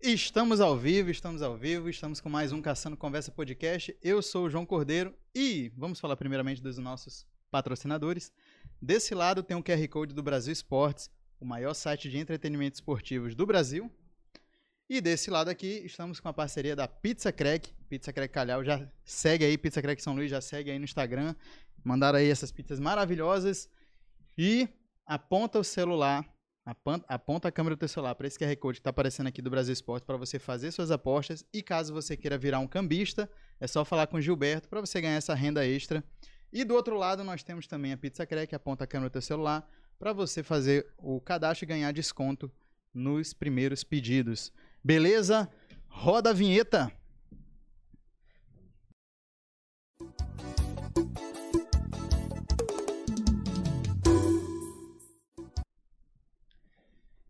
Estamos ao vivo, estamos ao vivo, estamos com mais um Caçando Conversa Podcast. Eu sou o João Cordeiro e vamos falar primeiramente dos nossos patrocinadores. Desse lado tem o QR Code do Brasil Esportes, o maior site de entretenimento esportivos do Brasil. E desse lado aqui estamos com a parceria da Pizza Crack, Pizza Crack Calhau, já segue aí, Pizza Crack São Luís, já segue aí no Instagram. Mandaram aí essas pizzas maravilhosas. E aponta o celular Aponta a câmera do teu celular para esse QR Code que está aparecendo aqui do Brasil Esporte para você fazer suas apostas. E caso você queira virar um cambista, é só falar com o Gilberto para você ganhar essa renda extra. E do outro lado, nós temos também a Pizza Crack, aponta a câmera do teu celular para você fazer o cadastro e ganhar desconto nos primeiros pedidos. Beleza? Roda a vinheta!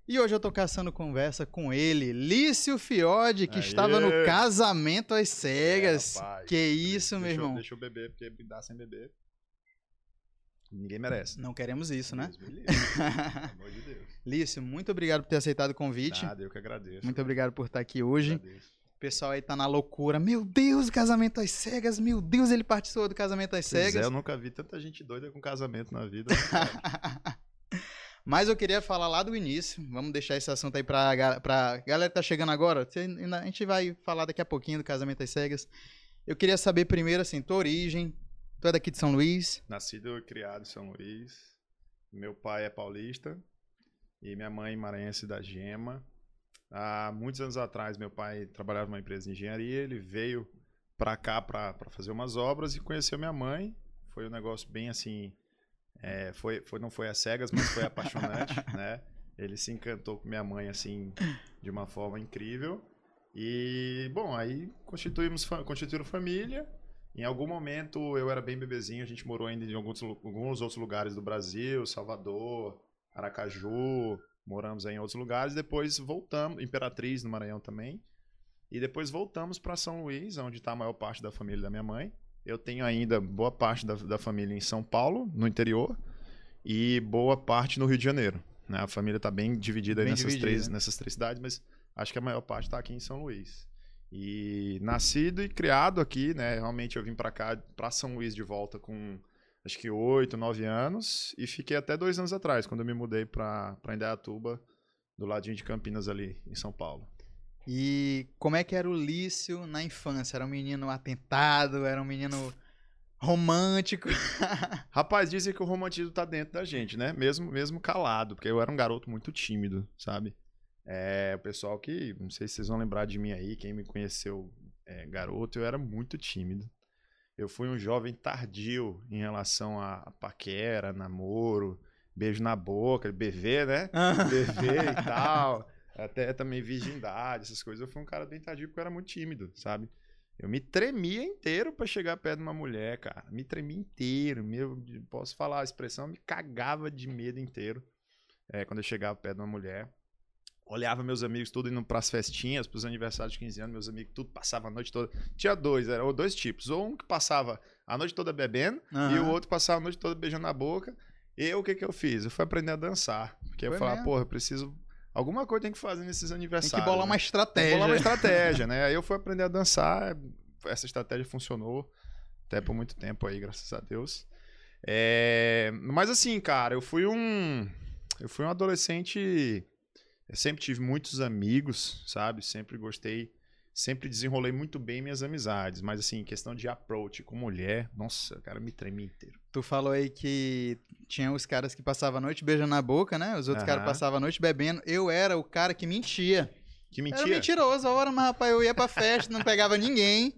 E hoje eu tô caçando conversa com ele, Lício Fiode, que Aê. estava no casamento às cegas. É, rapaz, que isso, deixa, meu irmão. Deixa eu beber, porque me dá sem beber. Ninguém merece. Não queremos isso, né? Deus né? Pelo amor de Deus. Lício, muito obrigado por ter aceitado o convite. Nada, eu que agradeço. Muito obrigado por estar aqui hoje. O pessoal aí tá na loucura. Meu Deus, casamento às cegas. Meu Deus, ele participou do casamento às pois cegas. É, eu nunca vi tanta gente doida com casamento na vida. Mas eu queria falar lá do início. Vamos deixar esse assunto aí pra, pra galera que tá chegando agora. A gente vai falar daqui a pouquinho do casamento às cegas. Eu queria saber primeiro, assim, tua origem. Tu é daqui de São Luís? Nascido e criado em São Luís. Meu pai é paulista e minha mãe maranhense da Gema. Há muitos anos atrás, meu pai trabalhava numa empresa de engenharia. Ele veio para cá para fazer umas obras e conheceu minha mãe. Foi um negócio bem assim é, foi, foi, não foi às cegas, mas foi apaixonante, né? Ele se encantou com minha mãe, assim, de uma forma incrível. E, bom, aí constituímos constituíram família. Em algum momento eu era bem bebezinho, a gente morou ainda em alguns, alguns outros lugares do Brasil, Salvador, Aracaju, moramos aí em outros lugares. Depois voltamos, Imperatriz, no Maranhão também. E depois voltamos para São Luís, onde está a maior parte da família da minha mãe. Eu tenho ainda boa parte da, da família em São Paulo, no interior, e boa parte no Rio de Janeiro. Né? A família está bem dividida bem nessas, dividida. Três, nessas três cidades, mas acho que a maior parte está aqui em São Luís. E nascido e criado aqui, né? Realmente eu vim para cá, para São Luís de volta com acho que oito, nove anos e fiquei até dois anos atrás, quando eu me mudei para Indaiatuba, do ladinho de Campinas ali, em São Paulo. E como é que era o Lício na infância? Era um menino atentado? Era um menino romântico? Rapaz, dizem que o romantismo tá dentro da gente, né? Mesmo, mesmo calado, porque eu era um garoto muito tímido, sabe? É, o pessoal que, não sei se vocês vão lembrar de mim aí, quem me conheceu é, garoto, eu era muito tímido. Eu fui um jovem tardio em relação a paquera, namoro, beijo na boca, BV, né? BV e tal até também virgindade, essas coisas. Eu fui um cara bem tardio porque eu era muito tímido, sabe? Eu me tremia inteiro para chegar perto de uma mulher, cara. Me tremia inteiro. Meu, posso falar a expressão, me cagava de medo inteiro é, quando eu chegava perto de uma mulher. Olhava meus amigos tudo indo pras festinhas, pros aniversários de 15 anos, meus amigos tudo passava a noite toda. Tinha dois, eram dois tipos. Ou um que passava a noite toda bebendo uhum. e o outro passava a noite toda beijando na boca. Eu, o que que eu fiz? Eu fui aprender a dançar. Porque Foi eu falava, porra, eu preciso Alguma coisa tem que fazer nesses aniversários. Tem que bolar né? uma estratégia. Tem bolar uma estratégia, né? Aí eu fui aprender a dançar, essa estratégia funcionou até por muito tempo aí, graças a Deus. É... Mas assim, cara, eu fui um. Eu fui um adolescente. Eu sempre tive muitos amigos, sabe? Sempre gostei sempre desenrolei muito bem minhas amizades, mas assim, questão de approach com mulher, nossa, o cara me tremia inteiro. Tu falou aí que tinha os caras que passavam a noite beijando na boca, né? Os outros uhum. caras passavam a noite bebendo. Eu era o cara que mentia. Que mentia? Era mentiroso, a hora, mas rapaz, eu ia pra festa, não pegava ninguém.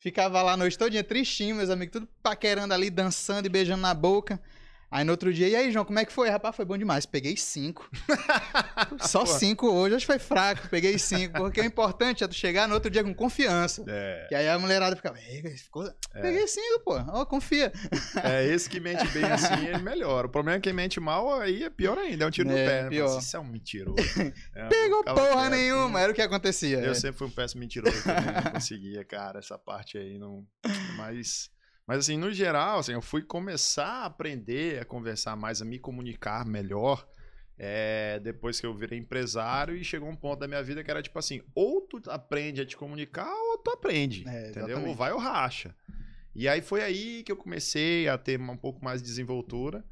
Ficava lá a noite todinha tristinho, meus amigos tudo paquerando ali, dançando e beijando na boca. Aí no outro dia, e aí, João, como é que foi? Rapaz, foi bom demais. Peguei cinco. Só cinco hoje, acho que foi fraco. Peguei cinco. Porque o importante é tu chegar no outro dia com confiança. É. Que aí a mulherada ficava, ficou... É. peguei cinco, pô. Ó, oh, confia. É, esse que mente bem assim, ele melhora. O problema é que mente mal, aí é pior ainda. É um tiro é, no pé. Né? Pior. Isso é um mentiroso. É, Pegou porra nenhuma, era o que acontecia. Eu é. sempre fui um péssimo mentiroso. Também, não conseguia, cara, essa parte aí. não Mas mas assim, no geral, assim, eu fui começar a aprender a conversar mais, a me comunicar melhor é, depois que eu virei empresário e chegou um ponto da minha vida que era tipo assim, ou tu aprende a te comunicar ou tu aprende, É, entendeu? Ou vai ou racha. E aí foi aí que eu comecei a ter um pouco mais de desenvoltura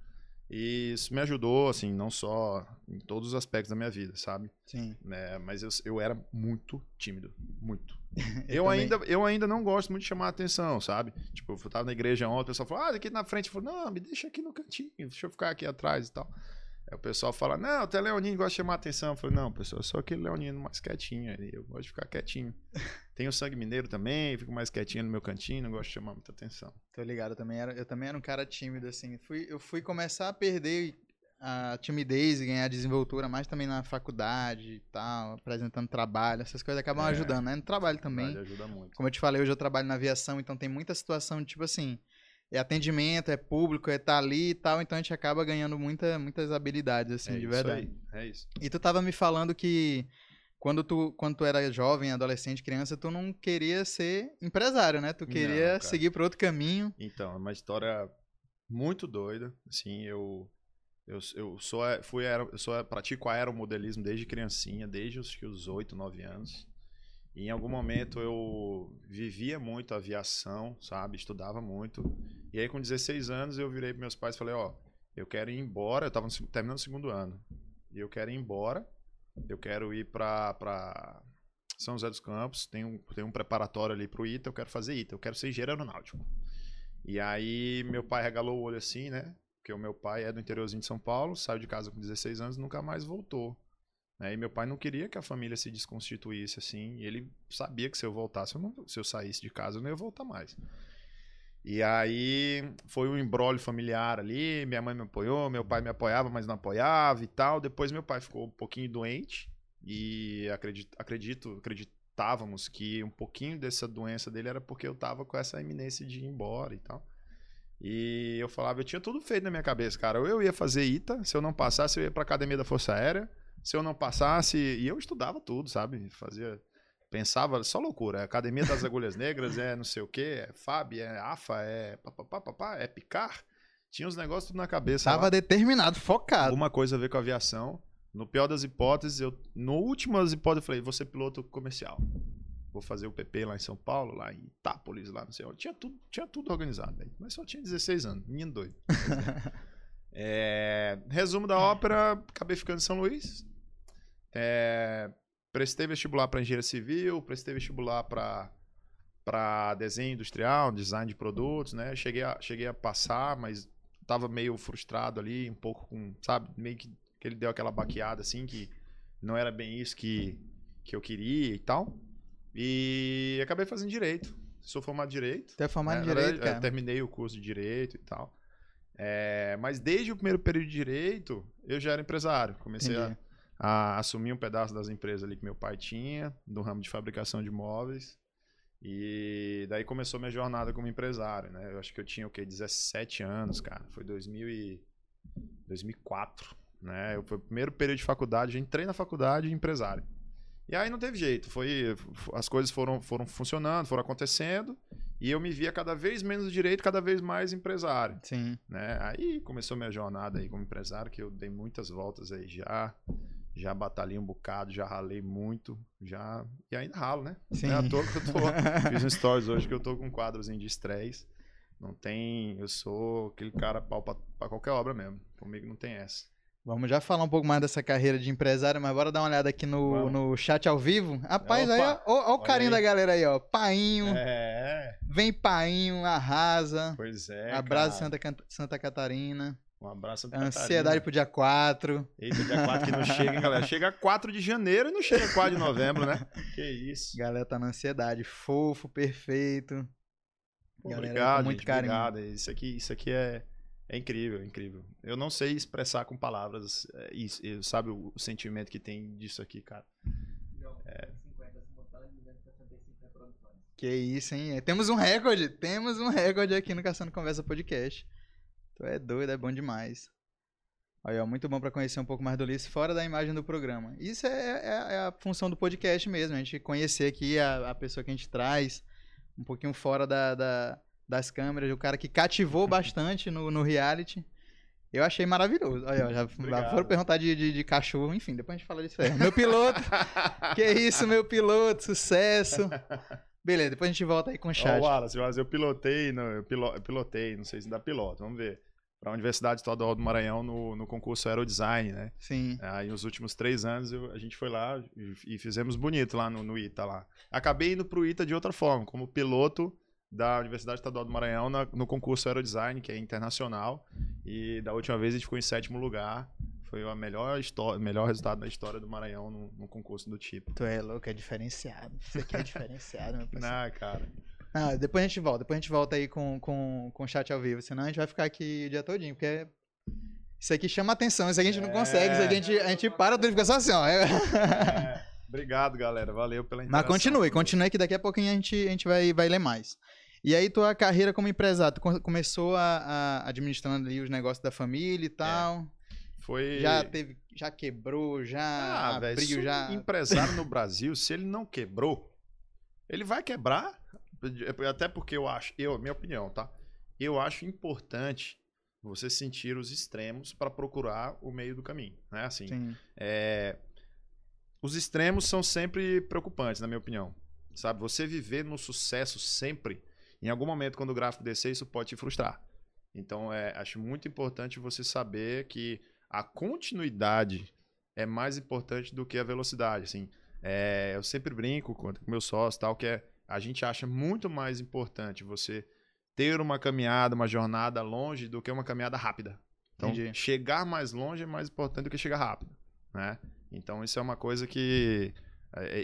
e isso me ajudou, assim, não só em todos os aspectos da minha vida, sabe? Sim. né? Mas eu, eu era muito tímido, muito. Eu Eu, ainda, eu ainda não gosto muito de chamar a atenção, sabe? Tipo, eu tava na igreja ontem, o pessoal falou, ah, aqui na frente. Eu falei, não, me deixa aqui no cantinho, deixa eu ficar aqui atrás e tal. Aí o pessoal fala, não, até Leonino gosta de chamar a atenção. Eu falei, não, pessoal, eu sou aquele Leonino mais quietinho, aí eu gosto de ficar quietinho. Tenho sangue mineiro também, fico mais quietinho no meu cantinho, não gosto de chamar muita atenção. Tô ligado, eu também era, eu também era um cara tímido, assim. Fui, eu fui começar a perder a timidez e ganhar desenvoltura mais também na faculdade e tal, apresentando trabalho, essas coisas acabam É. ajudando, né? No trabalho também. Mas ajuda muito. Como eu te falei, hoje eu trabalho na aviação, então tem muita situação de tipo assim, é atendimento, é público, é estar ali e tal, então a gente acaba ganhando muita, muitas habilidades, assim, é de isso verdade. aí, é isso. E tu tava me falando que quando tu, quando tu era jovem, adolescente, criança, tu não queria ser empresário, né? Tu Não, queria cara. seguir por outro caminho. Então, é uma história muito doida. Assim, eu eu, eu sou fui eu sou pratico aeromodelismo desde criancinha, desde os os 8, 9 anos. E em algum momento eu vivia muito aviação, sabe? Estudava muito. E aí com 16 anos eu virei para meus pais e falei, ó, eu quero ir embora, eu tava no seg- terminando o segundo ano. E eu quero ir embora. Eu quero ir para para São José dos Campos, tem um, tem um preparatório ali pro ITA, eu quero fazer ITA, eu quero ser engenheiro aeronáutico. E aí meu pai regalou o olho assim, né? Porque o meu pai é do interiorzinho de São Paulo, saiu de casa com 16 anos e nunca mais voltou. Né? E meu pai não queria que a família se desconstituísse assim. Ele sabia que se eu voltasse, eu não- se eu saísse de casa, eu não ia voltar mais. E aí foi um embrólio familiar ali, minha mãe me apoiou, meu pai me apoiava, mas não apoiava e tal. Depois meu pai ficou um pouquinho doente e acredito, acredito acreditávamos que um pouquinho dessa doença dele era porque eu tava com essa iminência de ir embora e tal. E eu falava, eu tinha tudo feito na minha cabeça, cara. Ou eu ia fazer ITA, se eu não passasse, eu ia pra academia da Força Aérea. Se eu não passasse, e eu estudava tudo, sabe? Fazia. Pensava, só loucura. É Academia das Agulhas Negras, é não sei o quê, é FAB, é AFA, é papapá, papá, é picar. Tinha os negócios tudo na cabeça. lá Tava determinado, focado. alguma coisa a ver com aviação. No pior das hipóteses, eu, no último das hipóteses, eu falei, vou ser piloto comercial. Vou fazer o PP lá em São Paulo, lá em Itápolis, lá não sei onde. Tinha tudo, tinha tudo organizado, velho. mas só tinha 16 anos, menino doido. É, resumo da ópera, acabei ficando em São Luís. É, prestei vestibular para engenharia civil, prestei vestibular para para desenho industrial, design de produtos, né? Cheguei a, cheguei a passar, mas tava meio frustrado ali, um pouco com, sabe, meio que, que ele deu aquela baqueada assim, que não era bem isso que, que eu queria e tal. E acabei fazendo direito. Sou formado em direito. Tu é formado em né? Na direito, eu cara. terminei o curso de direito e tal. É, mas desde o primeiro período de direito, eu já era empresário. Comecei a, a assumir um pedaço das empresas ali que meu pai tinha, do ramo de fabricação de móveis. E daí começou minha jornada como empresário, né? Eu acho que eu tinha o quê? 17 anos, cara. Foi 2000 e 2004, né? Eu, foi o primeiro período de faculdade, eu entrei na faculdade de empresário. E aí não teve jeito, foi as coisas foram foram funcionando, foram acontecendo, e eu me via cada vez menos direito, cada vez mais empresário Sim. né? Aí começou minha jornada aí como empresário, que eu dei muitas voltas aí já, já batalhei um bocado, já ralei muito, já e ainda ralo, né? Sim. Não é à toa que eu tô, fiz um stories hoje que eu tô com um quadrozinho de estresse. Não tem, eu sou aquele cara pau pra, pra qualquer obra mesmo. Comigo não tem essa. Vamos já falar um pouco mais dessa carreira de empresário, mas bora dar uma olhada aqui no, Vamos. no chat ao vivo. Rapaz, aí, ó, Opa, ó, ó o carinho aí. da galera aí, ó. Painho, É, vem Painho, arrasa. pois é. Abraço. Santa, Santa Catarina. Um abraço Ansiedade pro dia 4. Eita, dia 4 que não chega, hein, galera? Chega 4 de janeiro e não chega 4 de novembro, né? Que isso. Galera tá na ansiedade. Fofo, perfeito. Pô, Galera, obrigado, muito gente, carinho. obrigado. Isso aqui, isso aqui é, é incrível, é incrível. Eu não sei expressar com palavras é, isso, eu- sabe o, o sentimento que tem disso aqui, cara. Que isso, hein? Temos um recorde. Temos um recorde aqui no Caçando Conversa Podcast. Tu é doido, é bom demais. Olha, ó, muito bom pra conhecer um pouco mais do Ulisses fora da imagem do programa. Isso é, é- é a função do podcast mesmo, a gente conhecer aqui a, a pessoa que a gente traz, um pouquinho fora da, da- das câmeras, o cara que cativou bastante no, no reality. Eu achei maravilhoso. Ó, já Obrigado. foram perguntar de, de, de cachorro, enfim, depois a gente fala disso aí. Meu piloto, que isso, meu piloto, sucesso. Beleza, depois a gente volta aí com o chat. Wallace, Wallace, eu pilotei, no, eu, pilo- eu pilotei, não sei se dá piloto, vamos ver. Para a Universidade Estadual do Maranhão no, no concurso Aerodesign, né? Sim. Aí nos últimos três anos eu- a gente foi lá e, e fizemos bonito lá no, no ITA lá. Acabei indo pro ITA de outra forma, como piloto da Universidade Estadual do Maranhão na- no concurso Aerodesign, que é internacional. E da última vez a gente ficou em sétimo lugar. Foi o melhor, melhor resultado da história do Maranhão no, no concurso do tipo. Tu é louco, é diferenciado. Isso aqui é diferenciado, meu parceiro. Ah, cara. Ah, depois a gente volta, depois a gente volta aí com, com, com o chat ao vivo, senão a gente vai ficar aqui o dia todinho, porque isso aqui chama atenção, isso aqui a gente não É. consegue, isso aqui a gente, a gente para tudo e fica só assim, ó. É, obrigado, galera. Valeu pela Mas interação. continue, continue que daqui a pouquinho a gente, a gente vai, vai ler mais. E aí, tua carreira como empresário, tu co- começou a, a administrando ali os negócios da família e tal. Foi. Já teve, já quebrou, já Ah, abriu, um já. empresário no Brasil, se ele não quebrou, ele vai quebrar. Até porque eu acho, eu, minha opinião, tá? Eu acho importante você sentir os extremos para procurar o meio do caminho, né? Assim, Sim, é, os extremos são sempre preocupantes, na minha opinião. Sabe, você viver no sucesso sempre, em algum momento quando o gráfico descer, isso pode te frustrar. Então, é, acho muito importante você saber que a continuidade é mais importante do que a velocidade. Assim, É, eu sempre brinco com com meus sócios tal que é a gente acha muito mais importante você ter uma caminhada, uma jornada longe do que uma caminhada rápida. Então, Entendi. chegar mais longe é mais importante do que chegar rápido, né? Então, isso é uma coisa que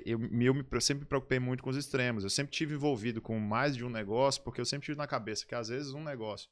eu, eu me- eu sempre me preocupei muito com os extremos. Eu sempre tive envolvido com mais de um negócio, porque eu sempre tive na cabeça que às vezes um negócio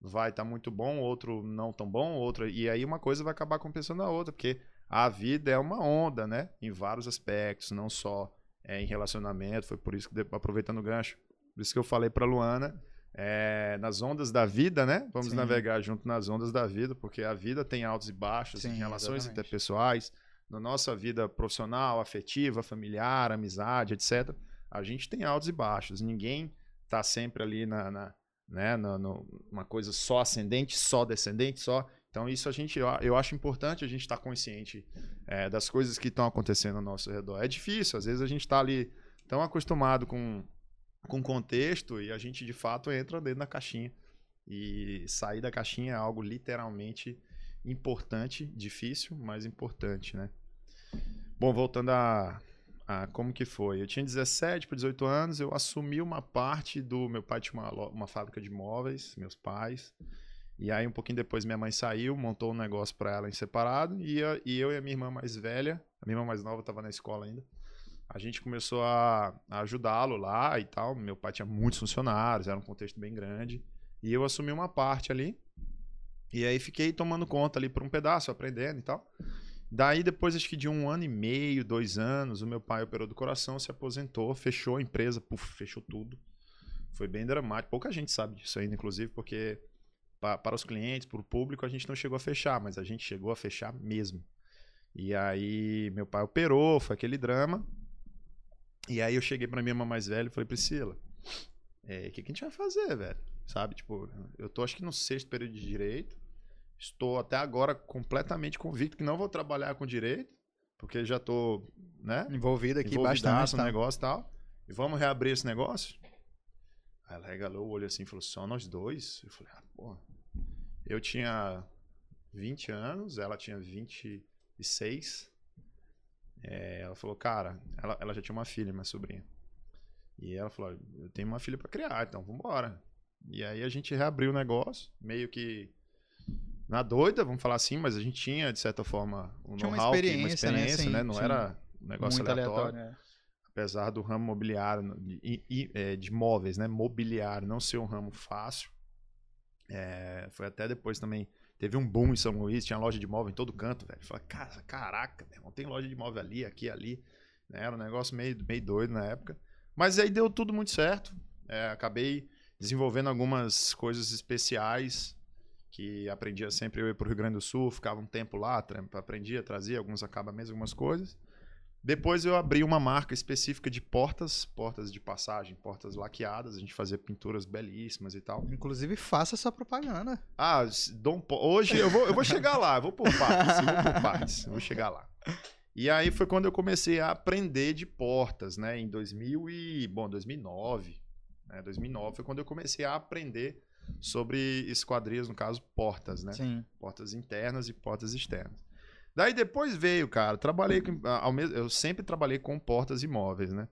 vai estar muito bom, outro não tão bom, outro e aí uma coisa vai acabar compensando a outra, porque a vida é uma onda, né? Em vários aspectos, não só é, em relacionamento. Foi por isso que, aproveitando o gancho, por isso que eu falei para Luana, é, nas ondas da vida, né? Vamos Sim. navegar junto nas ondas da vida, porque a vida tem altos e baixos Sim, em relações exatamente. interpessoais, na nossa vida profissional, afetiva, familiar, amizade, etc. A gente tem altos e baixos. Ninguém tá sempre ali na, na né, no, no- uma coisa só ascendente, só descendente, só. Então isso a gente, eu, acho importante a gente estar consciente é, das coisas que estão acontecendo ao nosso redor. É difícil, às vezes a gente está ali tão acostumado com com contexto e a gente de fato entra dentro da caixinha. E sair da caixinha é algo literalmente importante, difícil, mas importante, né? Bom, voltando a, a como que foi. Eu tinha 17 para 18 anos, eu assumi uma parte do meu pai tinha uma, uma fábrica de móveis, meus pais. E aí um pouquinho depois minha mãe saiu, montou um negócio para ela em separado e, a- e eu e a minha irmã mais velha, a minha irmã mais nova estava na escola ainda. A gente começou a, a ajudá-lo lá e tal. Meu pai tinha muitos funcionários, era um contexto bem grande. E eu assumi uma parte ali. E aí fiquei tomando conta ali por um pedaço, aprendendo e tal. Daí, depois acho que de um ano e meio, dois anos, o meu pai operou do coração, se aposentou, fechou a empresa, puf, fechou tudo. Foi bem dramático. Pouca gente sabe disso ainda, inclusive, porque pa- para os clientes, para o público, a gente não chegou a fechar, mas a gente chegou a fechar mesmo. E aí, meu pai operou, foi aquele drama. E aí eu cheguei pra minha irmã mais velha e falei, Priscila, é, o que, que a gente vai fazer, velho? Sabe, tipo, eu tô acho que no sexto período de direito, estou até agora completamente convicto que não vou trabalhar com direito, porque já tô, né, Envolvido aqui bastante. no Tá? negócio e tal, e vamos reabrir esse negócio? Aí ela regalou o olho assim e falou, só nós dois? Eu falei, ah, porra. Eu tinha 20 anos, ela tinha 26, é, ela falou, cara, ela, ela já tinha uma filha, minha sobrinha. E ela falou, eu tenho uma filha pra criar, então vambora. E aí a gente reabriu o negócio, meio que na doida, vamos falar assim, mas a gente tinha, de certa forma, um Tinha uma know-how, que- experiência, né? Sim, né? Não era um negócio aleatório. aleatório. é. Apesar do ramo mobiliário, de, é, de imóveis, né? Mobiliário, não ser um ramo fácil. É, foi até depois também. Teve um boom em São Luís, tinha loja de imóvel em todo canto, velho. Falei, cara, caraca, meu irmão, tem loja de imóvel ali, aqui, ali. né, Era um negócio meio, meio doido na época. Mas aí deu tudo muito certo. É, acabei desenvolvendo algumas coisas especiais que aprendia sempre eu ir para o Rio Grande do Sul, ficava um tempo lá, aprendia, trazia alguns acabamentos, algumas coisas. Depois eu abri uma marca específica de portas, portas de passagem, portas laqueadas. A gente fazia pinturas belíssimas e tal. Inclusive, faça sua propaganda. Ah, Dom hoje eu vou, eu vou chegar lá, vou por partes, eu vou por partes, vou chegar lá. E aí foi quando eu comecei a aprender de portas, né? Em 2000 e, bom, 2009, né? 2009 foi quando eu comecei a aprender sobre esquadrias, no caso, portas, né? Sim. portas internas e portas externas. Daí depois veio, cara, trabalhei com, ao mesmo, eu sempre trabalhei com portas imóveis, né?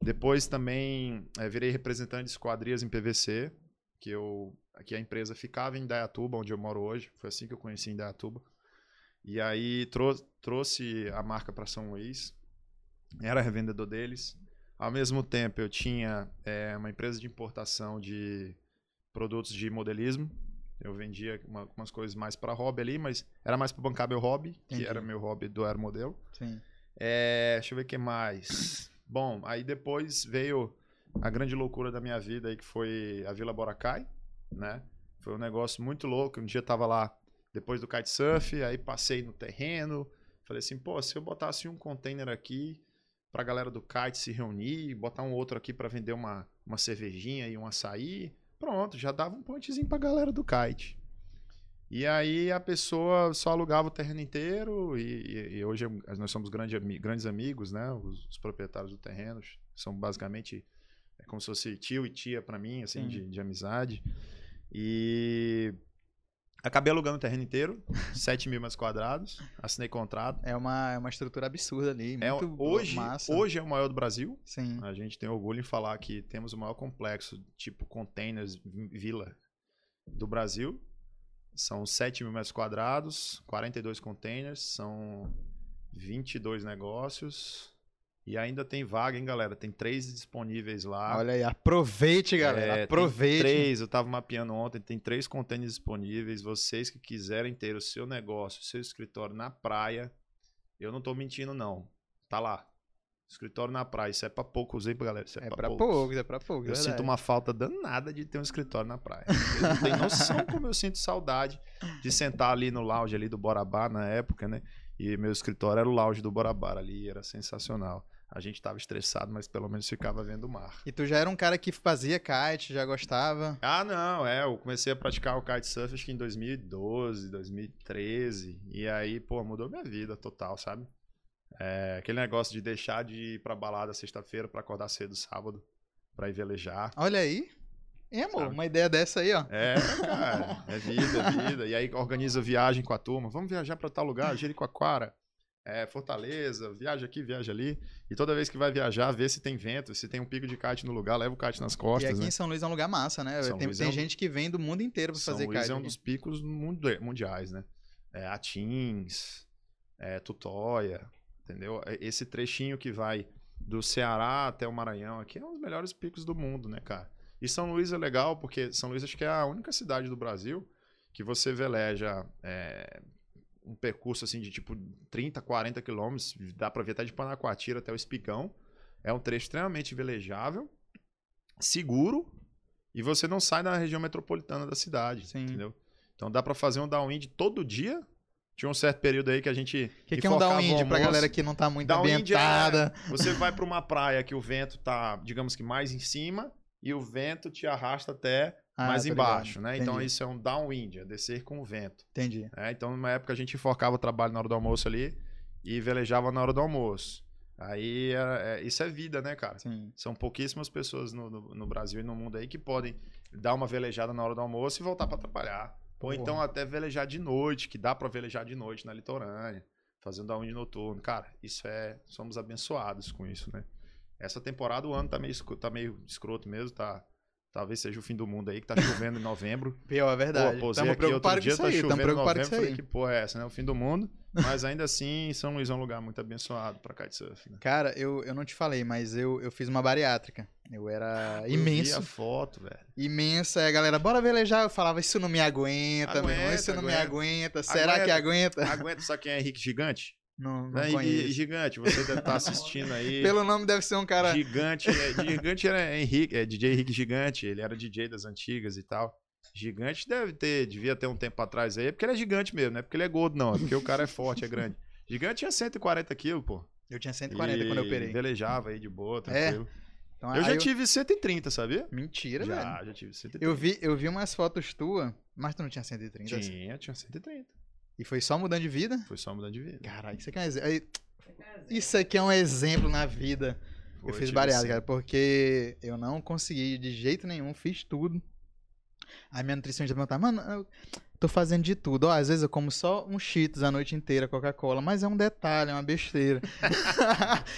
Depois também eh, virei representante de esquadrias em PVC, que eu que a empresa ficava em Indaiatuba, onde eu moro hoje. Foi assim que eu conheci Indaiatuba. E aí trou- trouxe a marca para São Luís. Era revendedor deles. Ao mesmo tempo, eu tinha eh, uma empresa de importação de produtos de modelismo. Eu vendia uma- umas coisas mais para hobby ali, mas era mais para bancar meu hobby, Entendi. que era meu hobby do aeromodelo. Sim. É, deixa eu ver o que mais. Bom, aí depois veio a grande loucura da minha vida aí, que foi a Vila Boracay, né? Foi um negócio muito louco. Um dia eu tava lá depois do kitesurf, aí passei no terreno, falei assim, pô, se eu botasse um container aqui pra galera do kite se reunir, botar um outro aqui pra vender uma, uma cervejinha e um açaí, pronto, já dava um pontezinho pra galera do kite. E aí a pessoa só alugava o terreno inteiro e, e- hoje eu- nós somos grande, grandes amigos, né? Os, os proprietários do terreno são basicamente é como se fosse tio e tia pra mim, assim, Sim. de, de amizade. E acabei alugando o terreno inteiro, 7 mil metros quadrados, assinei contrato. É uma, é uma estrutura absurda ali. É, hoje, massa. hoje é o maior do Brasil. Sim. A gente tem orgulho em falar que temos o maior complexo, tipo containers, vi- vila do Brasil. São 7 mil metros quadrados, 42 containers, são 22 negócios. E ainda tem vaga, hein, galera? Tem três disponíveis lá. Olha aí, aproveite, galera. É, tem aproveite. Três, eu tava mapeando ontem, tem três containers disponíveis. Vocês que quiserem ter o seu negócio, o seu escritório na praia, eu não tô mentindo, não. Tá lá. Escritório na praia, isso é pra poucos, hein, galera? Isso é, É pra, pra poucos. poucos, é pra poucos. Eu verdade. sinto uma falta danada de ter um escritório na praia. Vocês não têm noção como eu sinto saudade de sentar ali no lounge ali do Borabá na época, né? E meu escritório era o lounge do Borabá ali, era sensacional. A gente tava estressado, mas pelo menos ficava vendo o mar. E tu já era um cara que fazia kite, já gostava. Ah, não, é. Eu comecei a praticar o kitesurf acho que em 2012, 2013. E aí, pô, mudou minha vida total, sabe? É, aquele negócio de deixar de ir pra balada sexta-feira pra acordar cedo sábado, pra ir velejar. Olha aí. Hein, amor? Sabe? Uma ideia dessa aí, ó. É, cara, é vida, é vida. E aí organiza viagem com a turma. Vamos viajar pra tal lugar, Jericoacoara, é, Fortaleza, viaja aqui, viaja ali. E toda vez que vai viajar, vê se tem vento, se tem um pico de kite no lugar, leva o kite nas e costas, aqui né? em São Luís é um lugar massa, né? São tem Luís tem é um- gente que vem do mundo inteiro pra São fazer Luís kite. é um dos picos mundiais, né? É, Atins, é, Tutóia, entendeu? É, Esse trechinho que vai do Ceará até o Maranhão aqui é um dos melhores picos do mundo, né, cara? E São Luís é legal porque São Luís acho que é a única cidade do Brasil que você veleja é, um percurso assim de tipo 30, 40 quilômetros, dá pra ver até de Panacoatira até o Espigão. É um trecho extremamente velejável, seguro e você não sai da região metropolitana da cidade, Sim. entendeu? Então dá pra fazer um downwind todo dia. Tinha um certo período aí que a gente O que, que é um downwind pra almoço. galera que não tá muito Downwind ambientada? é- você vai pra uma praia que o vento tá, digamos que mais em cima e o vento te arrasta até Ah, mais embaixo, ligado. né? Então Entendi. isso é um downwind, é descer com o vento. Entendi. né? Então numa época a gente enforcava o trabalho na hora do almoço ali e velejava na hora do almoço. Aí é- é- isso é vida, né, cara? Sim. São pouquíssimas pessoas no, no- no Brasil e no mundo aí que podem dar uma velejada na hora do almoço e voltar pra trabalhar. Ou Porra. então até velejar de noite, que dá pra velejar de noite na litorânea, fazendo downwind noturno. Cara, isso é. Somos abençoados com isso, né? Essa temporada o ano tá meio, tá meio escroto mesmo, tá. Talvez seja o fim do mundo aí, que tá chovendo em novembro. Pior, é verdade. Pô, Tamo aqui outro dia, tá aí. Chovendo em novembro. com isso Falei, aí. que porra é essa, né? O fim do mundo. Mas ainda assim, São Luís é um lugar muito abençoado pra kitesurf, né? Cara, eu, eu não te falei, mas eu, eu fiz uma bariátrica. Eu era Eu vi imenso. a foto, velho. Imensa. A galera, bora velejar. Eu falava, isso não me aguenta, meu irmão. Aguenta, Isso não me aguenta. aguenta. Será que aguenta? Aguenta, sabe quem é Henrique Gigante? Não, não Henrique conheço. Gigante, você deve estar assistindo aí. Pelo nome deve ser um cara... Gigante, é, Gigante era Henrique, é DJ Henrique Gigante, ele era DJ das antigas e tal. Gigante deve ter, devia ter um tempo atrás aí, é porque ele é gigante mesmo, não é porque ele é gordo, não, é porque o cara é forte, é grande. Gigante tinha 140 quilos, pô. Eu tinha 140 quando eu operei. velejava aí de boa, tranquilo. Então, eu já tive 130, sabia? Mentira, já, velho. já tive 130. Eu vi, eu vi umas fotos tuas, mas tu não tinha 130? Tinha, tinha 130. E foi só mudando de vida? Foi só mudando de vida. Caralho, isso aqui é um exemplo. Isso aqui é um exemplo na vida. Foi, eu fiz bariátrica, cem- cara, porque eu não consegui de jeito nenhum, fiz tudo. Aí minha nutricionista perguntava, mano, eu tô fazendo de tudo. Ó, às vezes eu como só um Cheetos a noite inteira, Coca-Cola, mas é um detalhe, é uma besteira.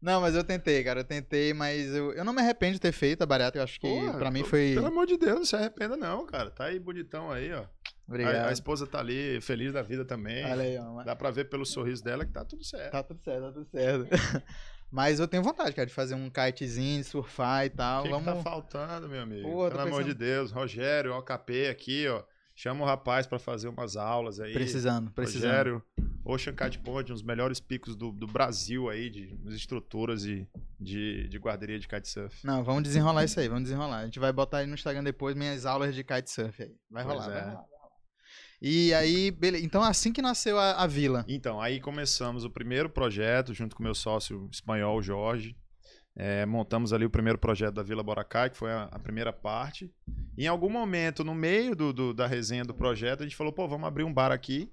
não, mas eu tentei, cara, eu tentei, mas eu, eu não me arrependo de ter feito a bariátrica, eu acho que Porra, pra mim foi... Pelo amor de Deus, não se arrependa não, cara. Tá aí bonitão aí, ó. Obrigado. A, a esposa tá ali, feliz da vida também. Olha aí, ó, Dá pra ver pelo sorriso dela que tá tudo certo. Tá tudo certo, tá tudo certo. Mas eu tenho vontade, cara, de fazer um kitezinho, de surfar e tal. O que, Vamos... que tá faltando, meu amigo? Tô Pelo amor pensando- de Deus, Rogério, OKP aqui, ó. Chama o rapaz pra fazer umas aulas aí. Precisando, precisando. Rogério, Ocean Kite Point, um dos melhores picos do, do Brasil aí, de estruturas de, de, de guarderia de kitesurf. Não, vamos desenrolar isso aí, vamos desenrolar. A gente vai botar aí no Instagram depois minhas aulas de kitesurf aí. Vai rolar, é. rolar, vai rolar. E aí, beleza. Então, assim que nasceu a, a vila. Então, aí começamos o primeiro projeto, junto com meu sócio espanhol, Jorge. É, montamos ali o primeiro projeto da Vila Boracay, que foi a, a primeira parte. E em algum momento, no meio do, do- da resenha do projeto, a gente falou, pô, vamos abrir um bar aqui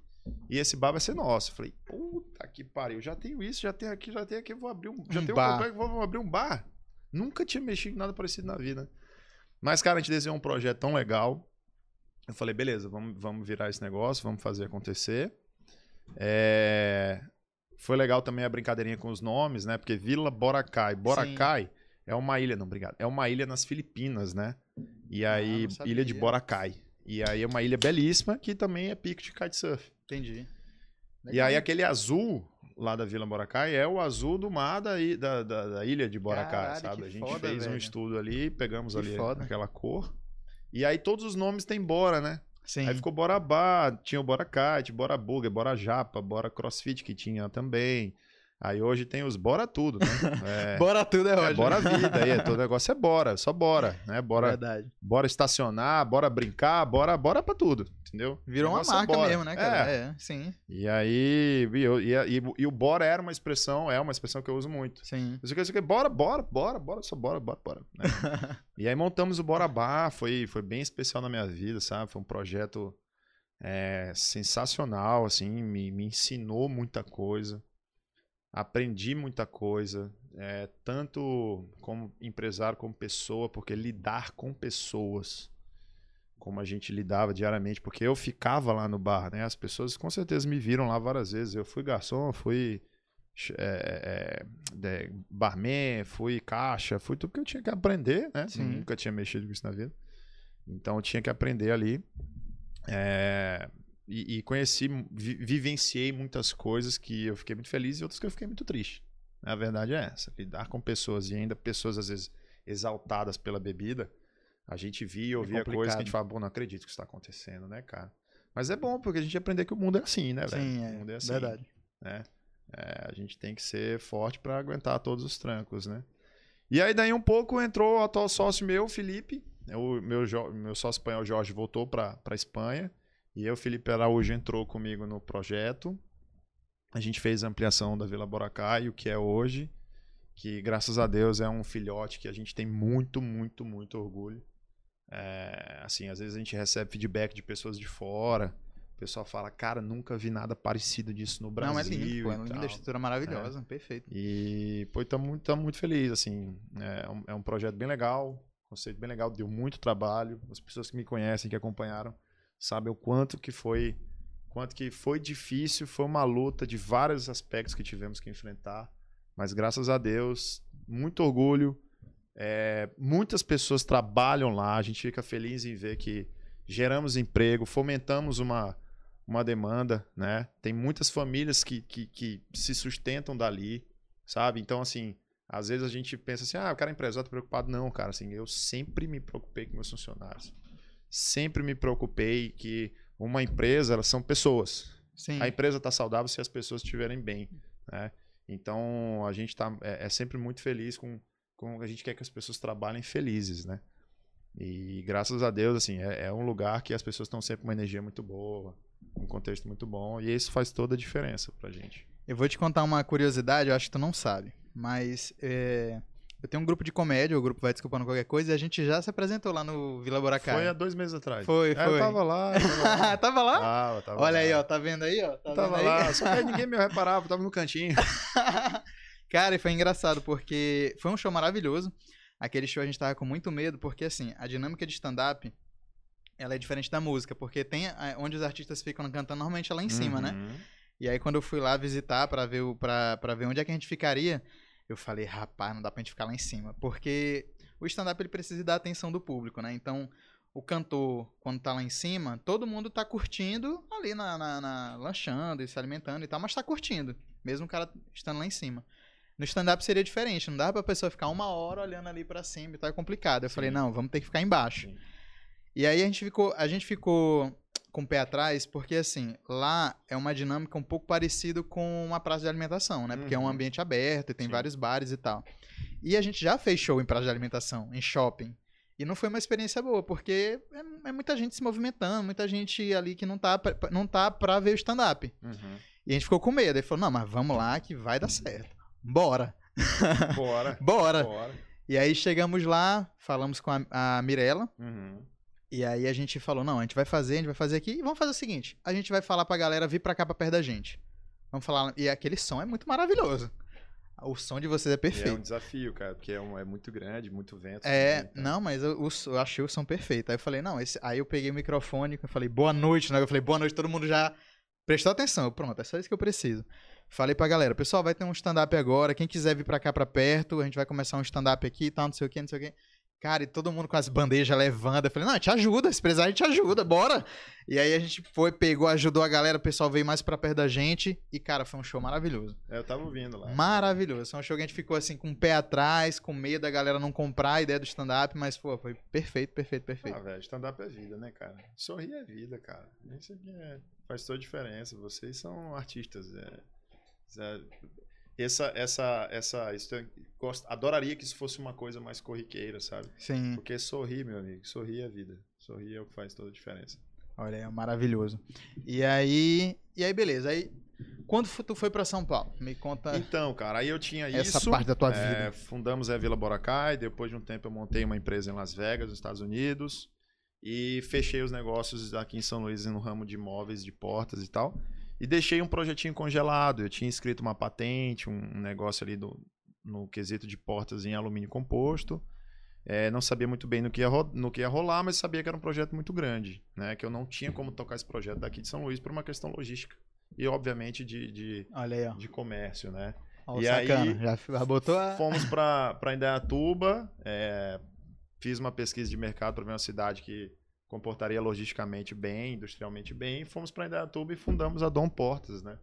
e esse bar vai ser nosso. Eu falei, puta que pariu, já tenho isso, já tenho aqui, já tenho aqui, vou abrir um, já Um tenho bar. um complexo, vou, vou abrir um bar. Nunca tinha mexido em nada parecido na vida. Mas, cara, a gente desenhou um projeto tão legal. Eu falei, beleza, vamos, vamos virar esse negócio, vamos fazer acontecer. É, Foi legal também a brincadeirinha com os nomes, né? Porque Vila Boracay. Boracay é uma ilha, não, obrigado. É uma ilha nas Filipinas, né? E aí, não sabia. ilha de Boracay. E aí é uma ilha belíssima que também é pico de kitesurf. Entendi. E aí aquele azul lá da Vila Boracay é o azul do mar da, da, da- da ilha de Boracay, Caralho, sabe? A gente foda, fez um velho. estudo ali, pegamos Que ali foda. aquela cor. E aí todos os nomes têm Bora, né? Sim. Aí ficou Borabá, tinha o Bora Kite, Bora Burger, Bora Japa, Bora Crossfit que tinha também. Aí hoje tem os Bora Tudo, né? É, Bora tudo é é ótimo. Bora Vida, aí, todo negócio é Bora, só Bora, né? Bora, Verdade. bora estacionar, bora brincar, bora, bora pra tudo, entendeu? Virou uma é marca Bora. mesmo, né, cara? É. É, sim. E aí, e, e, e- e o bora era uma expressão, é uma expressão que eu uso muito. Sim. Eu sei que, eu sei que, bora, bora, bora, bora, só bora, bora, bora. né? e aí montamos o Bora Bar, foi, foi bem especial na minha vida, sabe? Foi um projeto é, sensacional, assim, me, me ensinou muita coisa, aprendi muita coisa, é, tanto como empresário, como pessoa, porque lidar com pessoas, como a gente lidava diariamente, porque eu ficava lá no bar, né? As pessoas com certeza me viram lá várias vezes. Eu fui garçom, fui é, é, é, barman, fui caixa, fui tudo que eu tinha que aprender, né? Sim. Nunca tinha mexido com isso na vida. Então eu tinha que aprender ali. É, e, e conheci, vi- vivenciei muitas coisas que eu fiquei muito feliz e outras que eu fiquei muito triste. A verdade é essa. Lidar com pessoas e ainda pessoas às vezes exaltadas pela bebida, a gente via e ouvia coisas que a gente fala, pô, não acredito que isso está acontecendo, né, cara? Mas é bom, porque a gente aprender que o mundo é assim, né, velho? Sim, o é. mundo é assim, Verdade. né? É, a gente tem que ser forte para aguentar todos os trancos, né? E aí daí um pouco entrou o atual sócio meu, Felipe. O meu, meu sócio espanhol, Jorge, voltou para a Espanha. E eu, Felipe Araújo, entrou comigo no projeto. A gente fez a ampliação da Vila Boracay, o que é hoje. Que, graças a Deus, é um filhote que a gente tem muito, muito, muito orgulho. É, assim, às vezes a gente recebe feedback de pessoas de fora. O pessoal fala, cara, nunca vi nada parecido disso no Brasil. Não, é lindo, pô. É e linda, tal." estrutura maravilhosa. Perfeito. E, pô, estamos muito, muito felizes, assim. É um, é um projeto bem legal, conceito bem legal, deu muito trabalho. As pessoas que me conhecem, que acompanharam, sabem o quanto que foi, quanto que foi difícil, foi uma luta de vários aspectos que tivemos que enfrentar. Mas graças a Deus, muito orgulho. É, muitas pessoas trabalham lá, a gente fica feliz em ver que geramos emprego, fomentamos uma, uma demanda, né? Tem muitas famílias que, que, que se sustentam dali, sabe? Então, assim, às vezes a gente pensa assim, ah, o cara é empresário, tá preocupado. Não, cara, assim, eu sempre me preocupei com meus funcionários. Sempre me preocupei que uma empresa, elas são pessoas. Sim. A empresa está saudável se as pessoas estiverem bem, né? Então, a gente tá, é, é sempre muito feliz com, com... A gente quer que as pessoas trabalhem felizes, né? E graças a Deus, assim, é, é um lugar que as pessoas estão sempre com uma energia muito boa, um contexto muito bom, e isso faz toda a diferença pra gente. Eu vou te contar uma curiosidade, eu acho que tu não sabe. Mas é, eu tenho um grupo de comédia, o grupo vai desculpando qualquer coisa, e a gente já se apresentou lá no Vila Boracay. Foi há dois meses atrás. Foi, É, foi. Eu tava lá. eu Tava lá. tava lá? Tava, tava Olha lá. aí, ó, tá vendo aí, ó? Tá Eu tava vendo aí? lá, só que aí ninguém me reparava, eu tava no cantinho. Cara, e foi engraçado, porque foi um show maravilhoso. Aquele show a gente tava com muito medo, porque assim, a dinâmica de stand-up, ela é diferente da música, porque tem a- onde os artistas ficam cantando, normalmente é lá em cima, né? Uhum. E aí quando eu fui lá visitar pra ver, o, pra, pra ver onde é que a gente ficaria, eu falei, rapaz, não dá pra gente ficar lá em cima. Porque o stand-up ele precisa da atenção do público, né? Então, o cantor, quando tá lá em cima, todo mundo tá curtindo ali na, na- na- lanchando e se alimentando e tal, mas tá curtindo, mesmo o cara estando lá em cima. No stand-up seria diferente, não dá pra pessoa ficar uma hora olhando ali pra cima e tal, é complicado. Eu falei, Sim. não, vamos ter que ficar embaixo. Sim. E aí a gente ficou, a gente ficou com o pé atrás, porque assim, lá é uma dinâmica um pouco parecida com uma praça de alimentação, né? Porque é um Uhum. ambiente aberto e tem Sim. vários bares e tal. E a gente já fez show em praça de alimentação, em shopping. E não foi uma experiência boa, porque é, é muita gente se movimentando, muita gente ali que não tá, pra- não tá pra ver o stand-up. Uhum. E a gente ficou com medo. Aí falou, não, mas vamos lá que vai dar certo. Bora, Bora. bora. Bora. E aí chegamos lá, falamos com a, a Mirella, Uhum. e aí a gente falou, não, a gente vai fazer, a gente vai fazer aqui, e vamos fazer o seguinte, a gente vai falar pra galera vir pra cá pra perto da gente. Vamos falar, e aquele som é muito maravilhoso. O som de vocês é E é um perfeito. desafio, cara, porque é, um- é muito grande, muito vento. É, então. não, mas eu, eu achei o som perfeito. Aí eu falei, não, esse, aí eu peguei o microfone, eu falei, boa noite, né? Eu falei, boa noite, todo mundo já prestou atenção. Eu, Pronto, é só isso que eu preciso. Falei pra galera, pessoal, vai ter um stand-up agora, quem quiser vir pra cá pra perto, a gente vai começar um stand-up aqui e tal, não sei o que, não sei o que. Cara, e todo mundo com as bandejas levando. Eu falei, não, te ajuda, se precisar a gente ajuda, bora. E aí a gente foi, pegou, ajudou a galera, o pessoal veio mais pra perto da gente. E, cara, foi um show maravilhoso. É, eu tava ouvindo lá. Maravilhoso. Foi um show que a gente ficou assim, com o pé atrás, com medo da galera não comprar a ideia do stand-up, mas, pô, foi perfeito, perfeito, perfeito. Ah, velho, stand-up é vida, né, cara? Sorrir é vida, cara. Isso aqui é, faz toda a diferença. Vocês são artistas. É, é- essa, essa, essa, isso eu gosto, adoraria que isso fosse uma coisa mais corriqueira, sabe? Sim, Porque sorrir, meu amigo, sorrir é vida. Sorrir é o que faz toda a diferença. olha, é maravilhoso. E aí, e aí, beleza. Aí, quando tu foi pra São Paulo? Me conta Então, cara, aí eu tinha essa isso. parte da tua É, vida. fundamos a Vila Boracay, depois de um tempo eu montei uma empresa em Las Vegas, nos Estados Unidos, e fechei os negócios aqui em São Luís no ramo de imóveis, de portas e tal. E deixei um projetinho congelado. Eu tinha escrito uma patente, um negócio ali do, no quesito de portas em alumínio composto. É, não sabia muito bem no que, ia no que ia rolar, mas sabia que era um projeto muito grande, né? Que eu não tinha como tocar esse projeto daqui de São Luís por uma questão logística. E, obviamente, de, de, Olha de comércio, né? Ó, o E sacana. aí, já, já botou a. Fomos para Indaiatuba, é, fiz uma pesquisa de mercado para ver uma cidade que comportaria logisticamente bem, industrialmente bem. Fomos para Indaiatuba e fundamos a Dom Portas, né?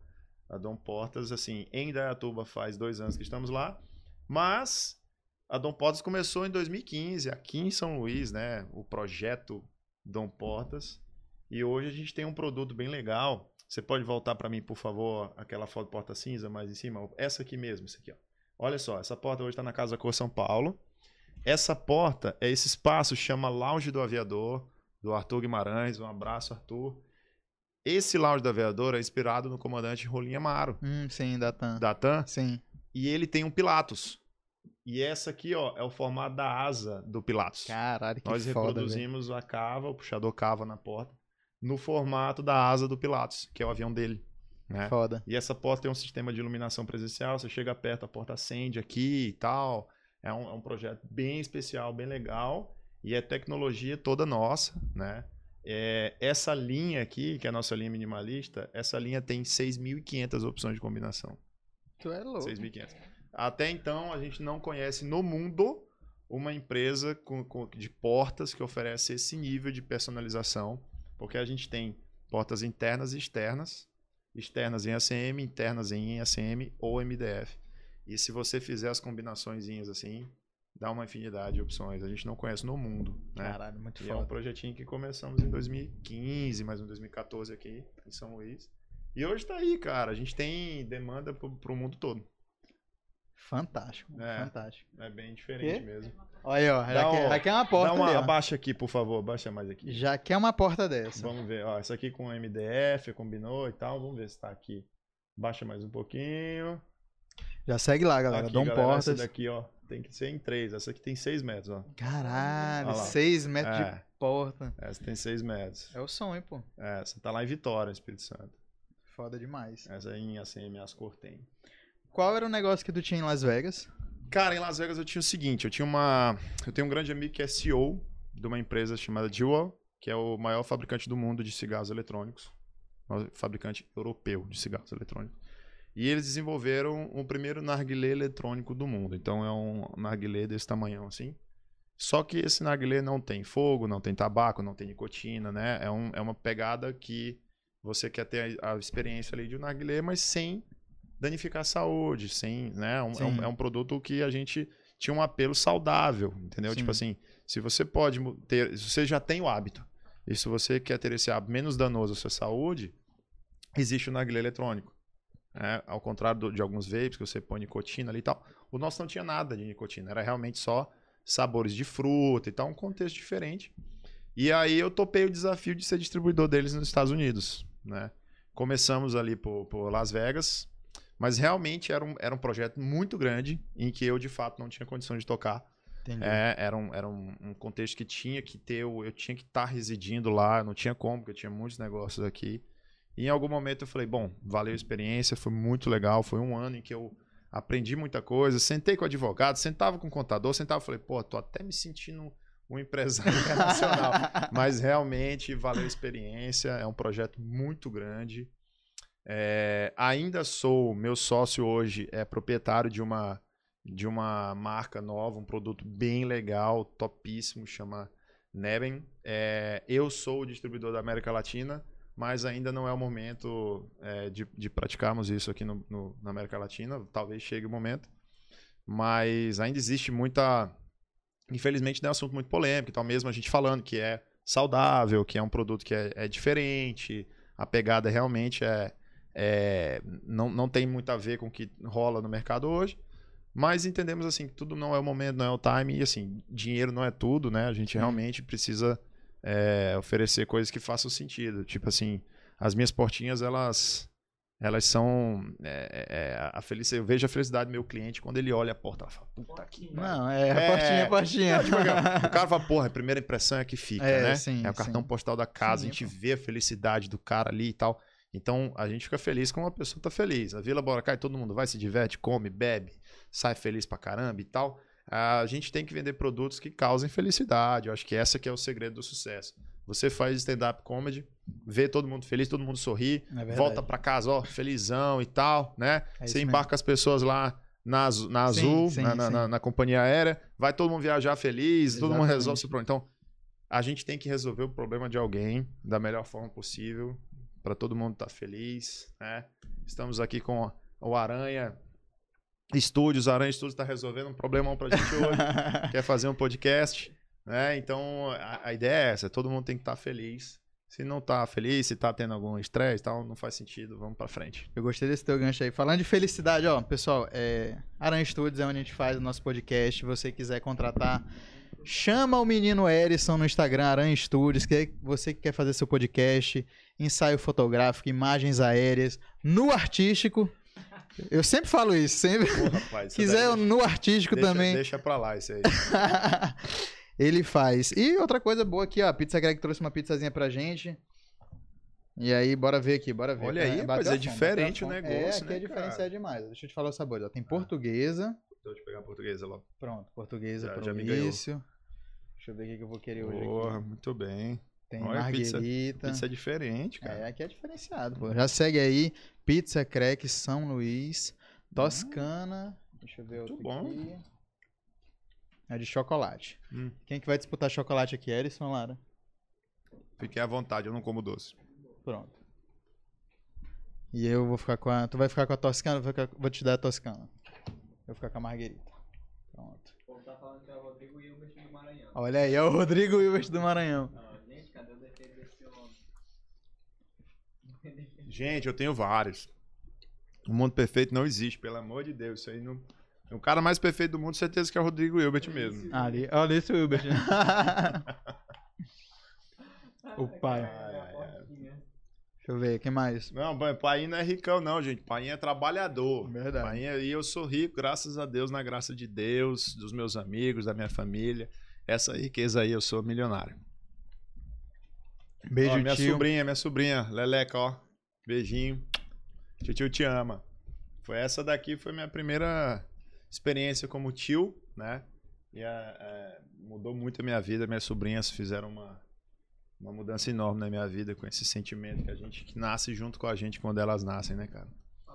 A Dom Portas, assim, em Indaiatuba faz dois anos que estamos lá, mas a Dom Portas começou em 2015, aqui em São Luís, né? O projeto Dom Portas. E hoje a gente tem um produto bem legal. Você pode voltar para mim, por favor, aquela foto porta cinza mais em cima? Essa aqui mesmo, essa aqui, ó. Olha só, essa porta hoje está na Casa Cor São Paulo. Essa porta é esse espaço, chama Lounge do Aviador, do Arthur Guimarães. Um abraço, Arthur. Esse Lounge do Aviador é inspirado no comandante Rolim Amaro, Hum, sim, da TAM. da TAM, Sim. e ele tem um Pilatos. E essa aqui, ó, é o formato da asa do Pilatos. Caralho, que Nós foda, reproduzimos a cava, o puxador cava na porta, no formato da asa do Pilatos, que é o avião dele. Né? Foda. E essa porta tem um sistema de iluminação presencial, você chega perto, a porta acende aqui e tal. É um, é um projeto bem especial, bem legal. E é tecnologia toda nossa, né? É, essa linha aqui, que é a nossa linha minimalista, essa linha tem 6.500 opções de combinação. Tu é louco. 6.500. Até então, a gente não conhece no mundo uma empresa com, com- de portas que oferece esse nível de personalização, porque a gente tem portas internas e externas, externas em ACM, internas em ACM ou MDF. E se você fizer as combinaçõezinhas assim, dá uma infinidade de opções. A gente não conhece no mundo, né? Caralho, muito E é um foda. projetinho que começamos em 2015, mais um 2014 aqui em São Luís. E hoje tá aí, cara. A gente tem demanda pro, pro mundo todo. Fantástico, É. fantástico. É bem diferente Quê? mesmo. Olha aí, ó. Já, quer, já quer uma porta Dá uma, ali, abaixa aqui, por favor. Abaixa mais aqui. Já quer uma porta dessa. Vamos ver. Ó, essa aqui com MDF, combinou e tal. Vamos ver se tá aqui. Baixa mais um pouquinho. Já segue lá, galera. Aqui, Dom galera, Portas. Essa daqui, ó, tem que ser em três. Essa aqui tem seis metros, ó. Caralho. 6 metros de É, porta. essa tem seis metros. É o sonho, pô. É, essa tá lá em Vitória, Espírito Santo. Foda demais. Essa aí em ACM Ascor tem. Qual era o negócio que tu tinha em Las Vegas? Cara, em Las Vegas eu tinha o seguinte, eu tinha uma... Eu tenho um grande amigo que é CEO de uma empresa chamada Jewel, que é o maior fabricante do mundo de cigarros eletrônicos. Fabricante europeu de cigarros eletrônicos. E eles desenvolveram o primeiro narguilé eletrônico do mundo. Então é um narguilé desse tamanhão assim. Só que esse narguilé não tem fogo, não tem tabaco, não tem nicotina, né? É, um, é uma pegada que você quer ter a, a experiência ali de um narguilé, mas sem danificar a saúde, sem, né? Um- é, um, é um produto que a gente tinha um apelo saudável, entendeu? Sim. Tipo assim, se você pode ter, se você já tem o hábito, e se você quer ter esse hábito menos danoso à sua saúde, existe o narguilé eletrônico. Né? Ao contrário do- de alguns vapes que você põe nicotina ali e tal. O nosso não tinha nada de nicotina, era realmente só sabores de fruta e tal, um contexto diferente. E aí eu topei o desafio de ser distribuidor deles nos Estados Unidos, né? Começamos ali por, por Las Vegas, mas realmente era um, era um projeto muito grande em que eu de fato não tinha condição de tocar. É, era um, era um, um contexto que tinha que ter, o- eu tinha que estar residindo lá, não tinha como, porque eu tinha muitos negócios aqui. E em algum momento eu falei, bom, valeu a experiência, foi muito legal, foi um ano em que eu aprendi muita coisa, sentei com o advogado, sentava com o contador, sentava e falei, pô, tô até me sentindo um empresário internacional. Mas realmente valeu a experiência, é um projeto muito grande. É, ainda sou, meu sócio hoje é proprietário de uma, de uma marca nova, um produto bem legal, topíssimo, chama Neben. É, eu sou o distribuidor da América Latina, mas ainda não é o momento é, de, de praticarmos isso aqui no, no- na América Latina. Talvez chegue o momento. Mas ainda existe muita. Infelizmente, é um assunto muito polêmico, tal mesmo a gente falando que é saudável, que é um produto que é, é diferente, a pegada realmente é, é, não, não tem muito a ver com o que rola no mercado hoje. Mas entendemos assim que tudo não é o momento, não é o time, e assim, dinheiro não é tudo, né? A gente Sim. realmente precisa é, oferecer coisas que façam sentido. Tipo assim, as minhas portinhas, elas elas são é, é, a felicidade. Eu vejo a felicidade do meu cliente quando ele olha a porta, ela fala, puta que. Não, é, É, portinha, portinha. Não, tipo, o cara fala, porra, a primeira impressão é que fica, É, né? sim, é o cartão sim. postal da casa, Sim, a gente pô. vê a felicidade do cara ali e tal. Então, a gente fica feliz quando uma pessoa tá feliz. A Vila Boracay, todo mundo vai, se diverte, come, bebe, sai feliz pra caramba e tal. A gente tem que vender produtos que causem felicidade. Eu acho que essa que é o segredo do sucesso. Você faz stand-up comedy, vê todo mundo feliz, todo mundo sorri, É volta pra casa, ó, felizão e tal, né? É Você mesmo. embarca as pessoas lá na, na Sim, Azul, sim, na, na- sim. na- na companhia aérea, vai todo mundo viajar feliz, todo mundo Exatamente. resolve seu problema. Então, a gente tem que resolver o problema de alguém da melhor forma possível, para todo mundo estar feliz, né? Estamos aqui com o Aranha Estúdios, Aranha Estúdios está resolvendo um problemão pra gente hoje, quer fazer um podcast, né? Então, a, a ideia é essa, todo mundo tem que estar feliz. Se não tá feliz, se tá tendo algum estresse e tal, não faz sentido, vamos pra frente. Eu gostei desse teu gancho aí. Falando de felicidade, ó, pessoal, é... Aranha Studios é onde a gente faz o nosso podcast. Se você quiser contratar, chama o menino Erison no Instagram, Aranha Studios, que é você que quer fazer seu podcast, ensaio fotográfico, imagens aéreas, no artístico. Eu sempre falo isso, sempre. Pô, rapaz, quiser daí- no artístico deixa, também. Deixa pra lá isso aí. Ele faz. E outra coisa boa aqui, ó. A Pizza Greg trouxe uma pizzazinha pra gente. E aí, bora ver aqui, bora ver. Olha aí, Bateu rapaz, a é fome, diferente a o fome. É, negócio, aqui né, é diferenciado cara? demais. Deixa eu te falar os sabores. Ó. Tem portuguesa. Deixa eu pegar a portuguesa logo. Pronto, portuguesa Já- pro já início. Deixa eu ver o que eu vou querer hoje Porra, aqui. muito bem. Tem olha, pizza- marguerita. Isso é diferente, cara. É, aqui é diferenciado, pô. Já segue aí. Pizza Crack São Luís. Toscana. Deixa eu ver outro bom. aqui. É de chocolate. Hum. Quem que vai disputar chocolate aqui? Erison ou Lara? Fiquei à vontade, eu não como doce. Pronto. E eu vou ficar com a. Tu vai ficar com a Toscana? Eu vou, ficar- vou te dar a Toscana. Eu vou ficar com a Marguerita. Pronto. O povo tá falando que é o Rodrigo Hilbert do Maranhão. Olha aí, é o Rodrigo Wilbert do Maranhão. Ah, gente, cadê o defeito desse homem? Gente, eu tenho vários. O mundo perfeito não existe, pelo amor de Deus. Isso aí não. O cara mais perfeito do mundo, certeza que é o Rodrigo Hilbert mesmo. Ali, olha esse Wilbert. o pai. Ai, ai, ai. Deixa eu ver, quem mais? Não, pai- pai não é ricão, não, gente. Pai é trabalhador. Verdade. Pai, e eu sou rico, graças a Deus, na graça de Deus, dos meus amigos, da minha família. Essa riqueza aí, eu sou milionário. Beijo, ó, minha tio. sobrinha, minha sobrinha, Leleca, ó. Beijinho. Tio, tio te ama. Foi essa daqui, foi minha primeira experiência como tio, né? E é, é, mudou muito a minha vida. Minhas sobrinhas fizeram uma, uma mudança enorme na minha vida com esse sentimento que a gente que nasce junto com a gente quando elas nascem, né, cara?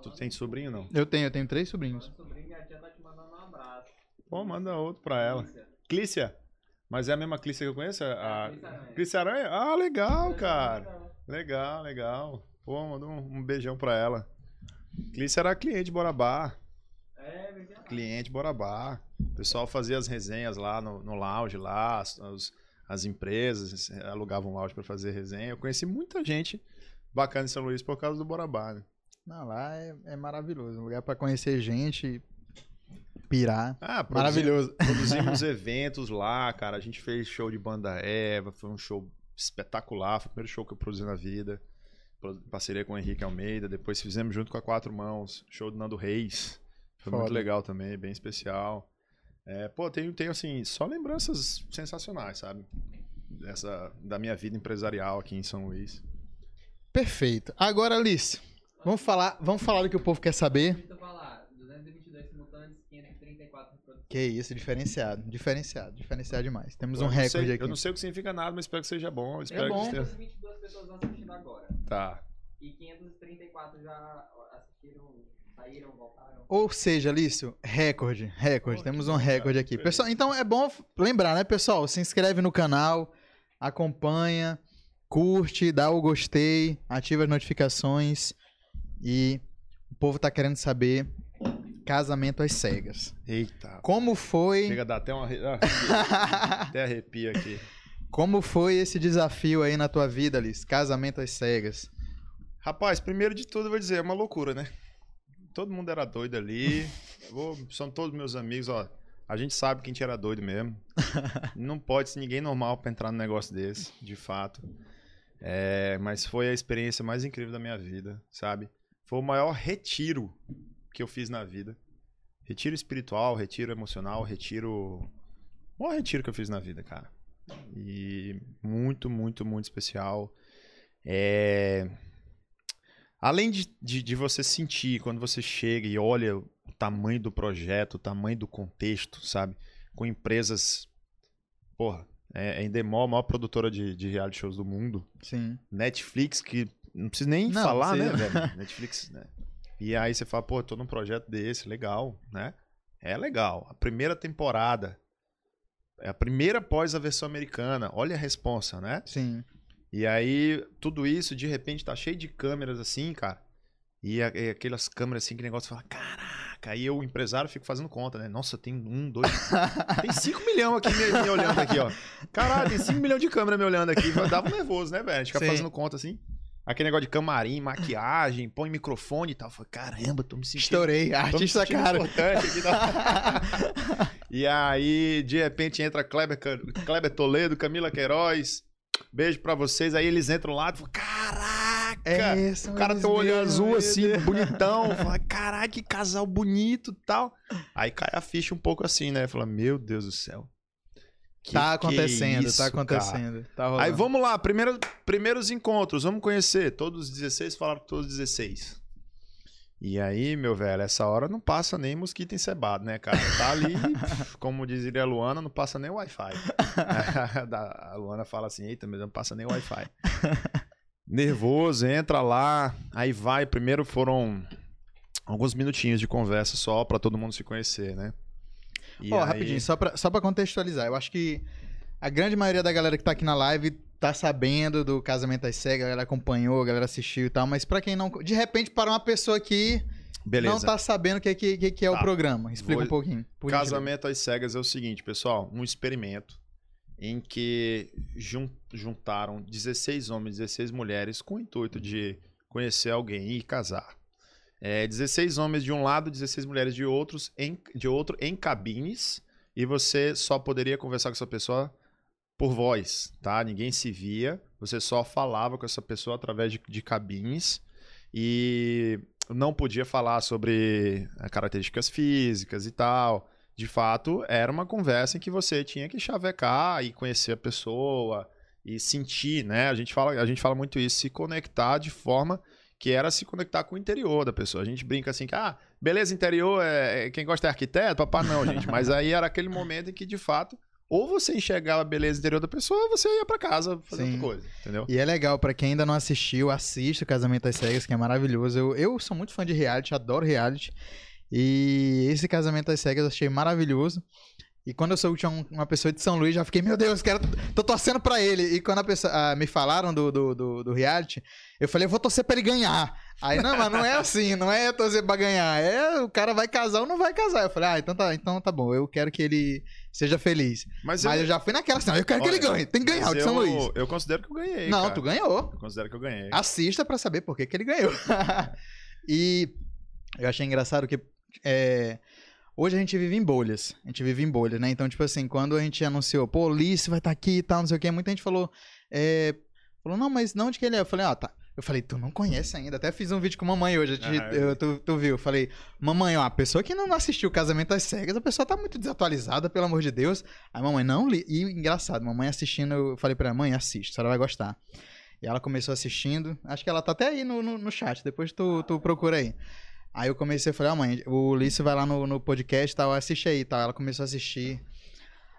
Tu tem sobrinho não? Eu tenho, eu tenho três sobrinhos. Sobrinha, a tia tá te mandando um abraço. Pô, manda outro pra ela. Clícia. Mas é a mesma Clícia que eu conheço? A Clícia Aranha. Clícia Aranha? Ah, legal, cara. Legal, legal. Pô, manda um, um beijão pra ela. Clícia era cliente Borabá. É, verdade. Cliente Borabá. O pessoal fazia as resenhas lá no, no lounge, lá, as, as- as empresas alugavam lounge pra fazer resenha. Eu conheci muita gente bacana em São Luís por causa do Borabá, né? Não, lá é, é maravilhoso. Um lugar pra conhecer gente, pirar. Ah, produzi- Maravilhoso. Produzimos eventos lá, cara. A gente fez show de banda Eva, foi um show espetacular. Foi o primeiro show que eu produzi na vida. Parceria com o Henrique Almeida. Depois fizemos junto com a Quatro Mãos, show do Nando Reis. Foi muito Foda. legal também, bem especial. É, pô, tenho, tenho, assim, só lembranças sensacionais, sabe? Dessa, da minha vida empresarial aqui em São Luís. Perfeito. Agora, Alice, vamos falar, vamos falar do que o povo quer saber. Deixa eu falar. 222 simultâneos, 534 reproduções. Que isso, diferenciado. Diferenciado, diferenciado demais. Temos Eu um recorde sei- aqui. Eu não sei o que significa nada, mas espero que seja bom. eu Espero bom. Que esteja... 522 pessoas assistindo agora. Tá. E 534 já assistiram, saíram, voltaram. Ou seja, Lício, recorde, recorde. Temos um recorde aqui. Pessoal, então é bom lembrar, né, pessoal? Se inscreve no canal, acompanha, curte, dá o gostei, ativa as notificações e o povo tá querendo saber casamento às cegas. Eita. Como foi? Chega a dar até uma. ah, até arrepio aqui. Como foi esse desafio aí na tua vida, Liz? Casamento às cegas. Rapaz, primeiro de tudo eu vou dizer, é uma loucura, né? Todo mundo era doido ali. Vou- são todos meus amigos, ó. A gente sabe que a gente era doido mesmo. Não pode ser ninguém normal pra entrar num negócio desse, de fato. É, mas foi a experiência mais incrível da minha vida, sabe? Foi o maior retiro que eu fiz na vida. Retiro espiritual, retiro emocional, retiro. O maior retiro que eu fiz na vida, cara. E muito, muito, muito especial. É. Além de, de, de você sentir quando você chega e olha o tamanho do projeto, o tamanho do contexto, sabe? Com empresas. Porra, é, é Endemol, a maior produtora de, de reality shows do mundo. Sim. Netflix, que não precisa nem Não, falar, né, velho? Netflix, né? E aí você fala, pô, eu tô num projeto desse, legal, né? É legal. A primeira temporada. É a primeira após a versão americana. Olha a responsa, né? Sim. E aí, tudo isso, de repente, tá cheio de câmeras assim, cara. E, a- e aquelas câmeras assim, que negócio fala, caraca. Aí eu, o empresário, fico fazendo conta, né? Nossa, tem um, dois. tem 5 milhões aqui me, me olhando aqui, ó. Caralho, tem 5 milhões de câmera me olhando aqui. Dava um nervoso, né, velho? A gente fica Sim. fazendo conta assim. Aquele negócio de camarim, maquiagem, põe microfone e tal. Eu Falei, caramba, tô me sentindo. Estourei. Artista sentindo cara. importante aqui, e aí, de repente, entra Kleber, Kleber Toledo, Camila Queiroz. Beijo pra vocês. Aí eles entram lá e falam, caraca! É, o cara tem um olho azul assim, Deus. bonitão. Fala, caralho, que casal bonito e tal. Aí cai a ficha um pouco assim, né? Fala, meu Deus do céu. Que tá acontecendo, isso, tá acontecendo. Tá rolando. Aí vamos lá, primeiro, primeiros encontros, vamos conhecer. Todos os 16 falaram todos os 16. E aí, meu velho, essa hora não passa nem mosquito encebado, né, cara? Tá ali, como diria a Luana, não passa nem Wi-Fi. A Luana fala assim, eita, mas não passa nem Wi-Fi. Nervoso, entra lá, aí vai. Primeiro foram alguns minutinhos de conversa só pra todo mundo se conhecer, né? Ó, aí- rapidinho, só pra, só pra contextualizar. Eu acho que a grande maioria da galera que tá aqui na live tá sabendo do Casamento às Cegas, a galera acompanhou, a galera assistiu e tal, mas pra quem não... De repente, para uma pessoa que Beleza. não tá sabendo o que, que, que, que é o Tá. programa. Explica Vou- um pouquinho. Casamento às cegas é o seguinte, pessoal, um experimento em que jun- juntaram 16 homens e 16 mulheres com o intuito de conhecer alguém e casar. É, 16 homens de um lado, 16 mulheres de, outros em, de outro em cabines e você só poderia conversar com essa pessoa por voz, tá? Ninguém se via, Você só falava com essa pessoa através de, de cabines e não podia falar sobre eh, características físicas e tal. De fato, era uma conversa em que você tinha que chavecar e conhecer a pessoa e sentir, né? A gente fala, a gente fala muito isso, se conectar de forma que era se conectar com o interior da pessoa. A gente brinca assim que, ah, beleza interior, é, é quem gosta é arquiteto, papá não, gente. Mas aí era aquele momento em que, de fato, ou você enxergava a beleza interior da pessoa, ou você ia para casa fazer Sim. outra coisa, entendeu? E é legal, pra quem ainda não assistiu, assista o Casamento às Cegas, que é maravilhoso. Eu, eu sou muito fã de reality, adoro reality. E esse Casamento às Cegas eu achei maravilhoso. E quando eu soube que tinha um- uma pessoa de São Luís, já fiquei, meu Deus, quero, tô torcendo pra ele. E quando a pessoa, ah, me falaram do, do, do, do reality, eu falei, eu vou torcer pra ele ganhar. Aí, não, mas não é assim, não é torcer pra ganhar. É o cara vai casar ou não vai casar. Eu falei, ah, então tá, então tá bom, eu quero que ele seja feliz. Mas, Mas eu já fui naquela assim, eu quero que Olha, ele ganhe, tem que ganhar o de São eu, Luís. Eu considero que eu ganhei. Não, cara. tu ganhou. Eu considero que eu ganhei. Assista pra saber por que, que ele ganhou. e eu achei engraçado que é, hoje a gente vive em bolhas. A gente vive em bolhas, né? Então, tipo assim, quando a gente anunciou, pô, Ulisses vai estar aqui e tal, não sei o quê, muita gente falou, é, falou, não, mas não onde que ele é? Eu falei, ah, tá. Eu falei, tu não conhece ainda. Até fiz um vídeo com a mamãe hoje. gente- Ah, eu- tu, tu viu? Eu falei, mamãe, ó, a pessoa que não assistiu o Casamento às Cegas, a pessoa tá muito desatualizada, pelo amor de Deus. Aí, mamãe, não li. E engraçado, mamãe assistindo, eu falei pra ela, mãe, assiste, a senhora vai gostar. E ela começou assistindo. Acho que ela tá até aí no, no, no chat. Depois tu, tu procura aí. Aí eu comecei a falar, ó, mãe, o Ulisses vai lá no, no podcast e tal, assiste aí tal. Ela começou a assistir.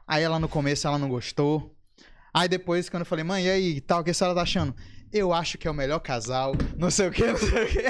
Aí ela no começo ela não gostou. Aí depois, quando eu falei, mãe, e aí, tal, o que a senhora tá achando? Eu acho que é o melhor casal, não sei o que, não sei o que.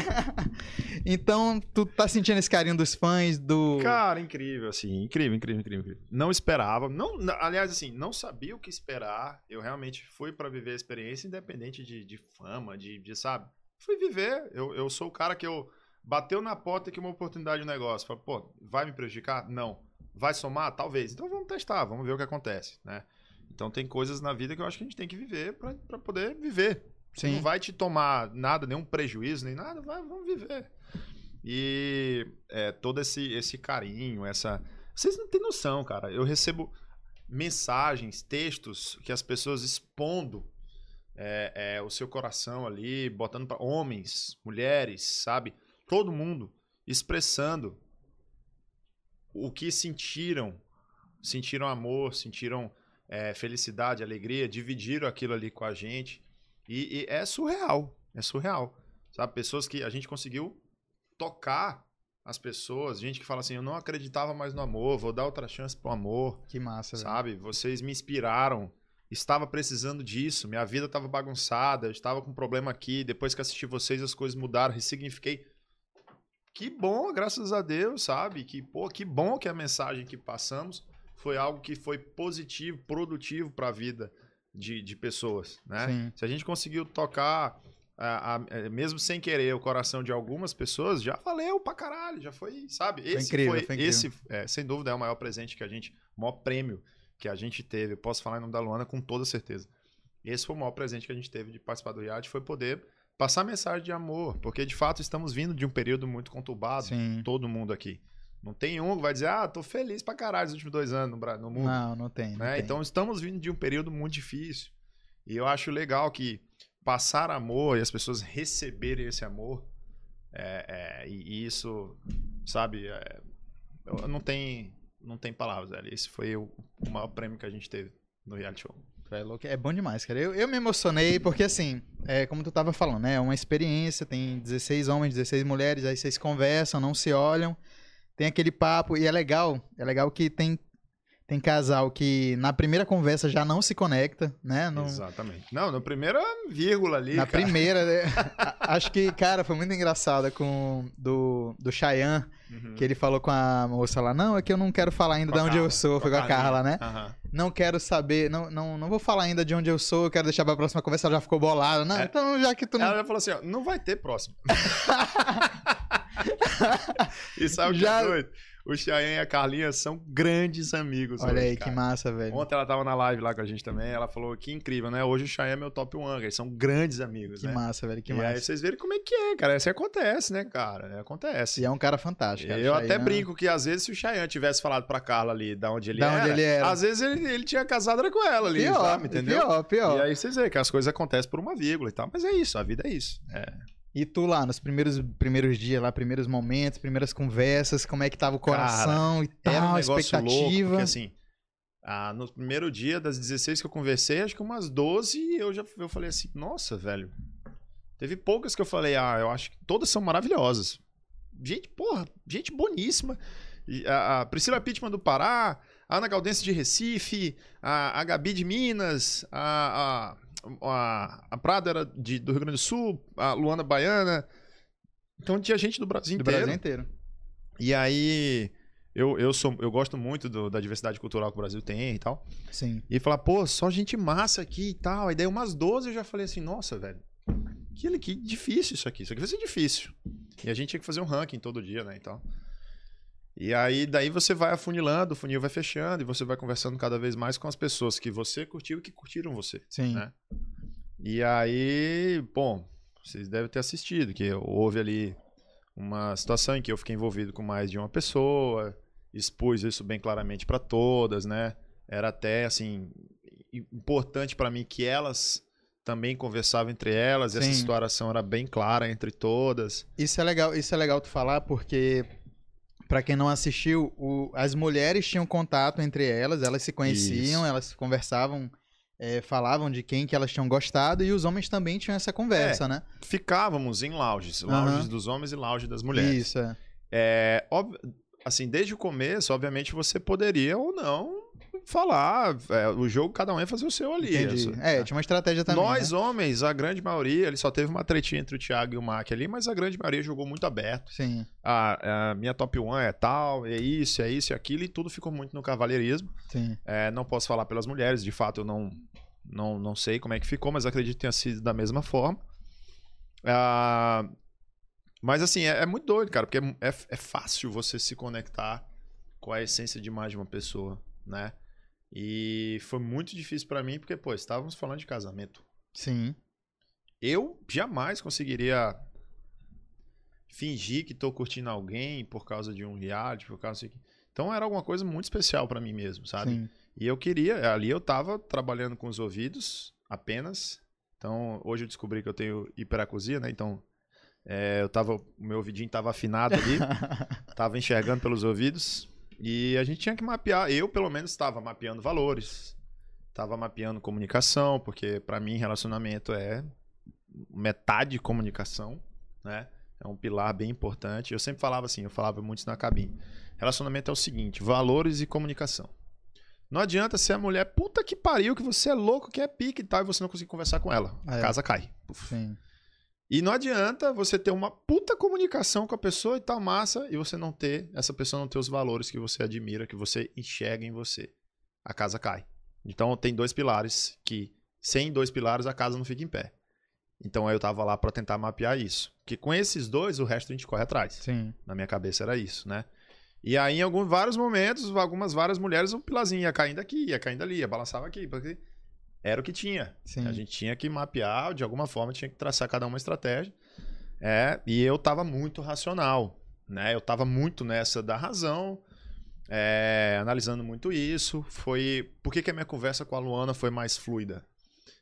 então, tu tá sentindo esse carinho dos fãs, do. Cara, incrível, assim, incrível, incrível, incrível, incrível. Não esperava, não, aliás, assim, não sabia o que esperar. Eu realmente fui pra viver a experiência, independente de, de fama, de, de, sabe? Fui viver. Eu, eu sou o cara que eu bateu na porta que uma oportunidade de negócio. Falei, pô, vai me prejudicar? Não. Vai somar? Talvez. Então vamos testar, vamos ver o que acontece, né? Então tem coisas na vida que eu acho que a gente tem que viver pra pra poder viver. Sim. Não vai te tomar nada, nenhum prejuízo, nem nada, vai, vamos viver. E é, todo esse, esse carinho, essa. Vocês não têm noção, cara. Eu recebo mensagens, textos que as pessoas expondo é, é, o seu coração ali, botando para homens, mulheres, sabe? Todo mundo expressando o que sentiram. Sentiram amor, sentiram é, felicidade, alegria, dividiram aquilo ali com a gente. E, e é surreal, é surreal. Sabe? Pessoas que a gente conseguiu tocar as pessoas, gente que fala assim, eu não acreditava mais no amor, vou dar outra chance pro amor, Que massa, velho. sabe? Vocês me inspiraram, estava precisando disso, minha vida estava bagunçada, eu estava com um problema aqui, depois que assisti vocês as coisas mudaram, ressignifiquei. Que bom, graças a Deus, sabe? Que, pô, que bom que a mensagem que passamos foi algo que foi positivo, produtivo para a vida de, de pessoas, né? Sim. Se a gente conseguiu tocar, a- a- é, mesmo sem querer, o coração de algumas pessoas, já valeu pra caralho, já foi, sabe? Esse incrível, foi, foi incrível. esse, é, sem dúvida, é o maior presente que a gente, o maior prêmio que a gente teve. Eu posso falar em nome da Luana com toda certeza. Esse foi o maior presente que a gente teve de participar do reality, foi poder passar mensagem de amor, porque de fato estamos vindo de um período muito conturbado, Sim. todo mundo aqui. Não tem um que vai dizer, ah, tô feliz pra caralho nos últimos dois anos no, no mundo Não, não tem. Não né? tem. Então estamos vindo de um período muito difícil. E eu acho legal que passar amor e as pessoas receberem esse amor, é, é, e isso, sabe, é, não tem, não tem palavras, velho. Esse foi o, o maior prêmio que a gente teve no reality show. É. É bom demais, cara. Eu, eu me emocionei porque, assim, é como tu tava falando, né? É uma experiência, tem 16 homens, 16 mulheres, aí vocês conversam, não se olham, tem aquele papo, e é legal, é legal que tem, tem casal que na primeira conversa já não se conecta, né? Não- Exatamente. Não, na primeira vírgula ali, na cara. primeira, né? Acho que, cara, foi muito engraçada com do, do Chayanne, Uhum. que ele falou com a moça lá, não, é que eu não quero falar ainda Com de onde eu Carla, sou, foi com a. Carla, né? Aham. não quero saber, não, não, não vou falar ainda de onde eu sou, eu quero deixar pra próxima conversa, ela já ficou bolada. Não, É. então já que tu não. Ela já falou assim, ó, não vai ter próximo. E sabe o que Já- é doido? O Cheyenne e a Carlinha são grandes amigos. Olha hoje, aí, que cara. massa, velho. Ontem ela tava na live lá com a gente também, ela falou que incrível, né? Hoje o Cheyenne é meu top one, eles são grandes amigos, Que né? massa, velho, que e aí massa. vocês verem como é que é, cara. Isso acontece, né, cara? Acontece. E é um cara fantástico. cara. Eu até brinco que às vezes se o Cheyenne tivesse falado pra Carla ali da onde ele, Da era, onde ele era. às vezes ele, ele tinha casado era com ela ali, Pior, sabe? Entendeu? pior, pior. E aí vocês veem que as coisas acontecem por uma vírgula e tal. Mas é isso, a vida é isso. É. E tu lá, nos primeiros, primeiros dias lá, primeiros momentos, primeiras conversas, como é que tava o coração e tal, Era um negócio expectativa. louco, porque assim, ah, no primeiro dia das 16 que eu conversei, acho que umas 12 eu já eu falei assim, nossa, velho. Teve poucas que eu falei, ah, eu acho que todas são maravilhosas. Gente, porra, gente boníssima. A, a Priscila Pittman do Pará, a Ana Galdense de Recife, a, a Gabi de Minas, a, a, a, Prada era de, do Rio Grande do Sul, a Luana Baiana. Então tinha gente do Brasil do inteiro. Brasil inteiro. E aí, eu, eu, sou, eu gosto muito do- da diversidade cultural que o Brasil tem e tal. Sim. E falar, pô, só gente massa aqui e tal. Aí daí umas 12 eu já falei assim, nossa, velho, que, que difícil isso aqui. Isso aqui vai ser difícil. E a gente tinha que fazer um ranking todo dia, né, e tal. E aí, daí você vai afunilando, o funil vai fechando e você vai conversando cada vez mais com as pessoas que você curtiu e que curtiram você. Sim. né? E aí, bom, vocês devem ter assistido, que houve ali uma situação em que eu fiquei envolvido com mais de uma pessoa, expus isso bem claramente para todas, né? Era até assim importante para mim que elas também conversavam entre elas, e essa situação era bem clara entre todas. Isso é legal, isso é legal tu falar porque Pra quem não assistiu, o- as mulheres tinham contato entre elas, elas se conheciam, Isso. elas conversavam, é, falavam de quem que elas tinham gostado e os homens também tinham essa conversa, né? Ficávamos em lounges, lounges dos homens e lounge das mulheres. Isso, é. É, óbvio- assim, desde o começo, obviamente, você poderia ou não falar. é, o jogo, cada um ia fazer o seu ali. Entendi. Isso, É, né? tinha uma estratégia também. Nós, né? homens, a grande maioria, ele só teve uma tretinha entre o Thiago e o Mac ali, mas a grande maioria jogou muito aberto. Sim, A, a minha top 1 é tal, é isso, é isso e aquilo, e tudo ficou muito no cavalheirismo. sim. É, não posso falar pelas mulheres, de fato eu não, não, não sei como é que ficou, mas acredito que tenha sido da mesma forma. Ah, mas assim, é, é muito doido, cara, porque é, é- é fácil você se conectar com a essência de mais de uma pessoa, né? E foi muito difícil pra mim, porque, pô, estávamos falando de casamento. Sim. Eu jamais conseguiria fingir que tô curtindo alguém por causa de um reality, por causa de... Então era alguma coisa muito especial pra mim mesmo, sabe? Sim. E eu queria, ali eu tava trabalhando com os ouvidos apenas. Então, hoje eu descobri que eu tenho hiperacusia, né? Então, é, eu tava, o meu ouvidinho tava afinado ali, tava enxergando pelos ouvidos. E a gente tinha que mapear, eu pelo menos estava mapeando valores, tava mapeando comunicação, porque pra mim relacionamento é metade comunicação, né? É um pilar bem importante. Eu sempre falava assim, eu falava muito isso na cabine. Relacionamento é o seguinte, valores e comunicação. Não adianta ser a mulher puta que pariu, que você é louco, que é pique e tal, e você não conseguir conversar com ela. A É. casa cai. Puf. Sim. E não adianta você ter uma puta comunicação com a pessoa e tal massa, e você não ter, essa pessoa não ter os valores que você admira, que você enxerga em você. A casa cai. Então tem dois pilares que, sem dois pilares, a casa não fica em pé. Então eu tava lá pra tentar mapear isso. Que com esses dois, o resto a gente corre atrás. Sim. Na minha cabeça era isso, né? E aí, em alguns, vários momentos, algumas várias mulheres, o pilarzinho ia caindo aqui, ia caindo ali, ia balançava aqui, porque era o que tinha. Sim. A gente tinha que mapear, de alguma forma, tinha que traçar cada uma estratégia. É, e eu tava muito racional, né? Eu tava muito nessa da razão, é, analisando muito isso. Foi por que, que a minha conversa com a Luana foi mais fluida?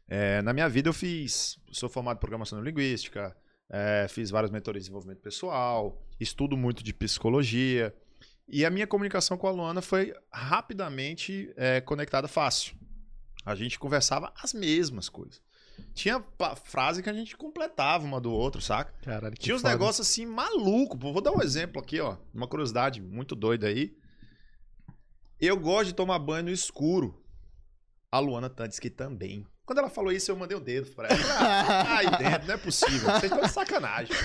É, na minha vida eu fiz, sou formado em programação linguística, é, fiz várias mentorias de desenvolvimento pessoal, estudo muito de psicologia. E a minha comunicação com a Luana foi rapidamente é, conectada fácil. A gente conversava as mesmas coisas. Tinha frase que a gente completava uma do outro, saca? Caralho, que Tinha uns negócios assim maluco. Vou dar um exemplo aqui, ó. Uma curiosidade muito doida aí. Eu gosto de tomar banho no escuro. A Luana disse que também. Quando ela falou isso, eu mandei o dedo pra ela. Ah, aí dentro, não é possível. Vocês estão de sacanagem.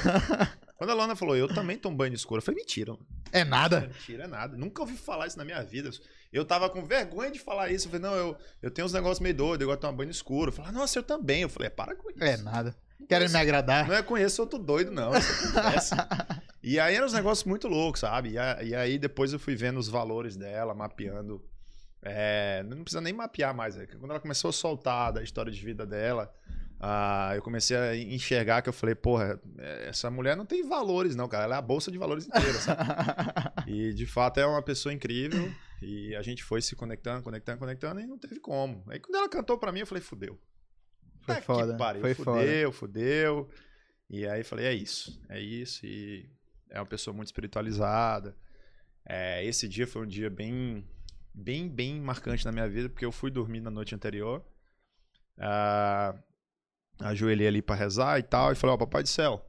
Quando a Luana falou, eu também tomo banho no escuro, eu falei, mentira. É nada. Mentira, é nada. Nunca ouvi falar isso na minha vida. Eu tava com vergonha de falar isso. Eu falei, não, eu, eu tenho uns negócios meio doidos, eu gosto de tomar banho escuro. Eu falei, nossa, eu também. Eu falei, "É, para com isso. É nada. Querem me agradar? Não é conheço outro doido, não. Isso acontece. E aí eram uns negócios muito loucos, sabe? E, a- e aí depois eu fui vendo os valores dela, mapeando. É, não precisa nem mapear mais. é Quando ela começou a soltar da história de vida dela, ah, eu comecei a enxergar que eu falei, porra, é, essa mulher não tem valores, não, cara. Ela é a bolsa de valores inteira, sabe? E de fato é uma pessoa incrível. E a gente foi se conectando, conectando, conectando e não teve como. Aí quando ela cantou pra mim, eu falei, fudeu. Foi Tá foda. pariu, Foi foda. fudeu, fudeu. E aí falei, é isso, é isso. E é uma pessoa muito espiritualizada. É, esse dia foi um dia bem, bem, bem marcante na minha vida, porque eu fui dormir na noite anterior. Ah, ajoelhei ali pra rezar e tal, e falei, ó, papai do céu,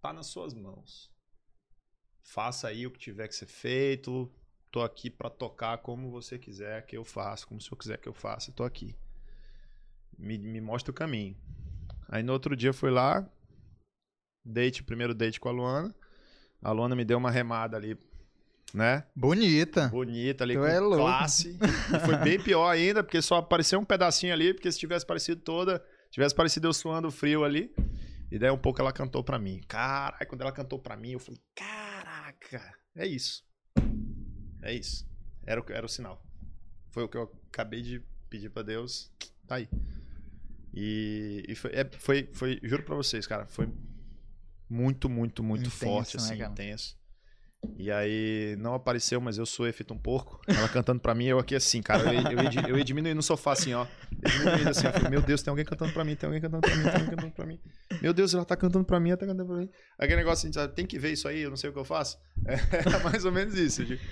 tá nas suas mãos. Faça aí o que tiver que ser feito. Tô aqui pra tocar como você quiser que eu faça, como o senhor quiser que eu faça, tô aqui me, me mostra o caminho. Aí no outro dia eu fui lá, date, primeiro date com a Luana. A Luana me deu uma remada ali, né? Bonita. Bonita ali, Tu com é classe. E foi bem pior ainda, porque só apareceu um pedacinho ali, porque se tivesse parecido toda, tivesse parecido eu suando frio ali. E daí um pouco ela cantou pra mim. Caralho, quando ela cantou pra mim, eu falei, caraca, é isso. É isso. Era o, era o sinal. Foi o que eu acabei de pedir pra Deus. Tá aí. E, e foi, é, foi, foi, juro pra vocês, cara, foi muito, muito, muito Intenso, forte, né, assim, cara? intenso. E aí, não apareceu, mas eu sou feito um porco. Ela cantando pra mim, eu aqui assim, cara. Eu, eu, di- eu ia diminuir no sofá assim, ó. Eu diminuindo assim, eu falei, meu Deus, tem alguém cantando pra mim, tem alguém cantando pra mim, tem alguém cantando pra mim. Meu Deus, ela tá cantando pra mim, ela tá cantando pra mim. Aquele negócio assim, tem que ver isso aí, eu não sei o que eu faço. É mais ou menos isso. de- que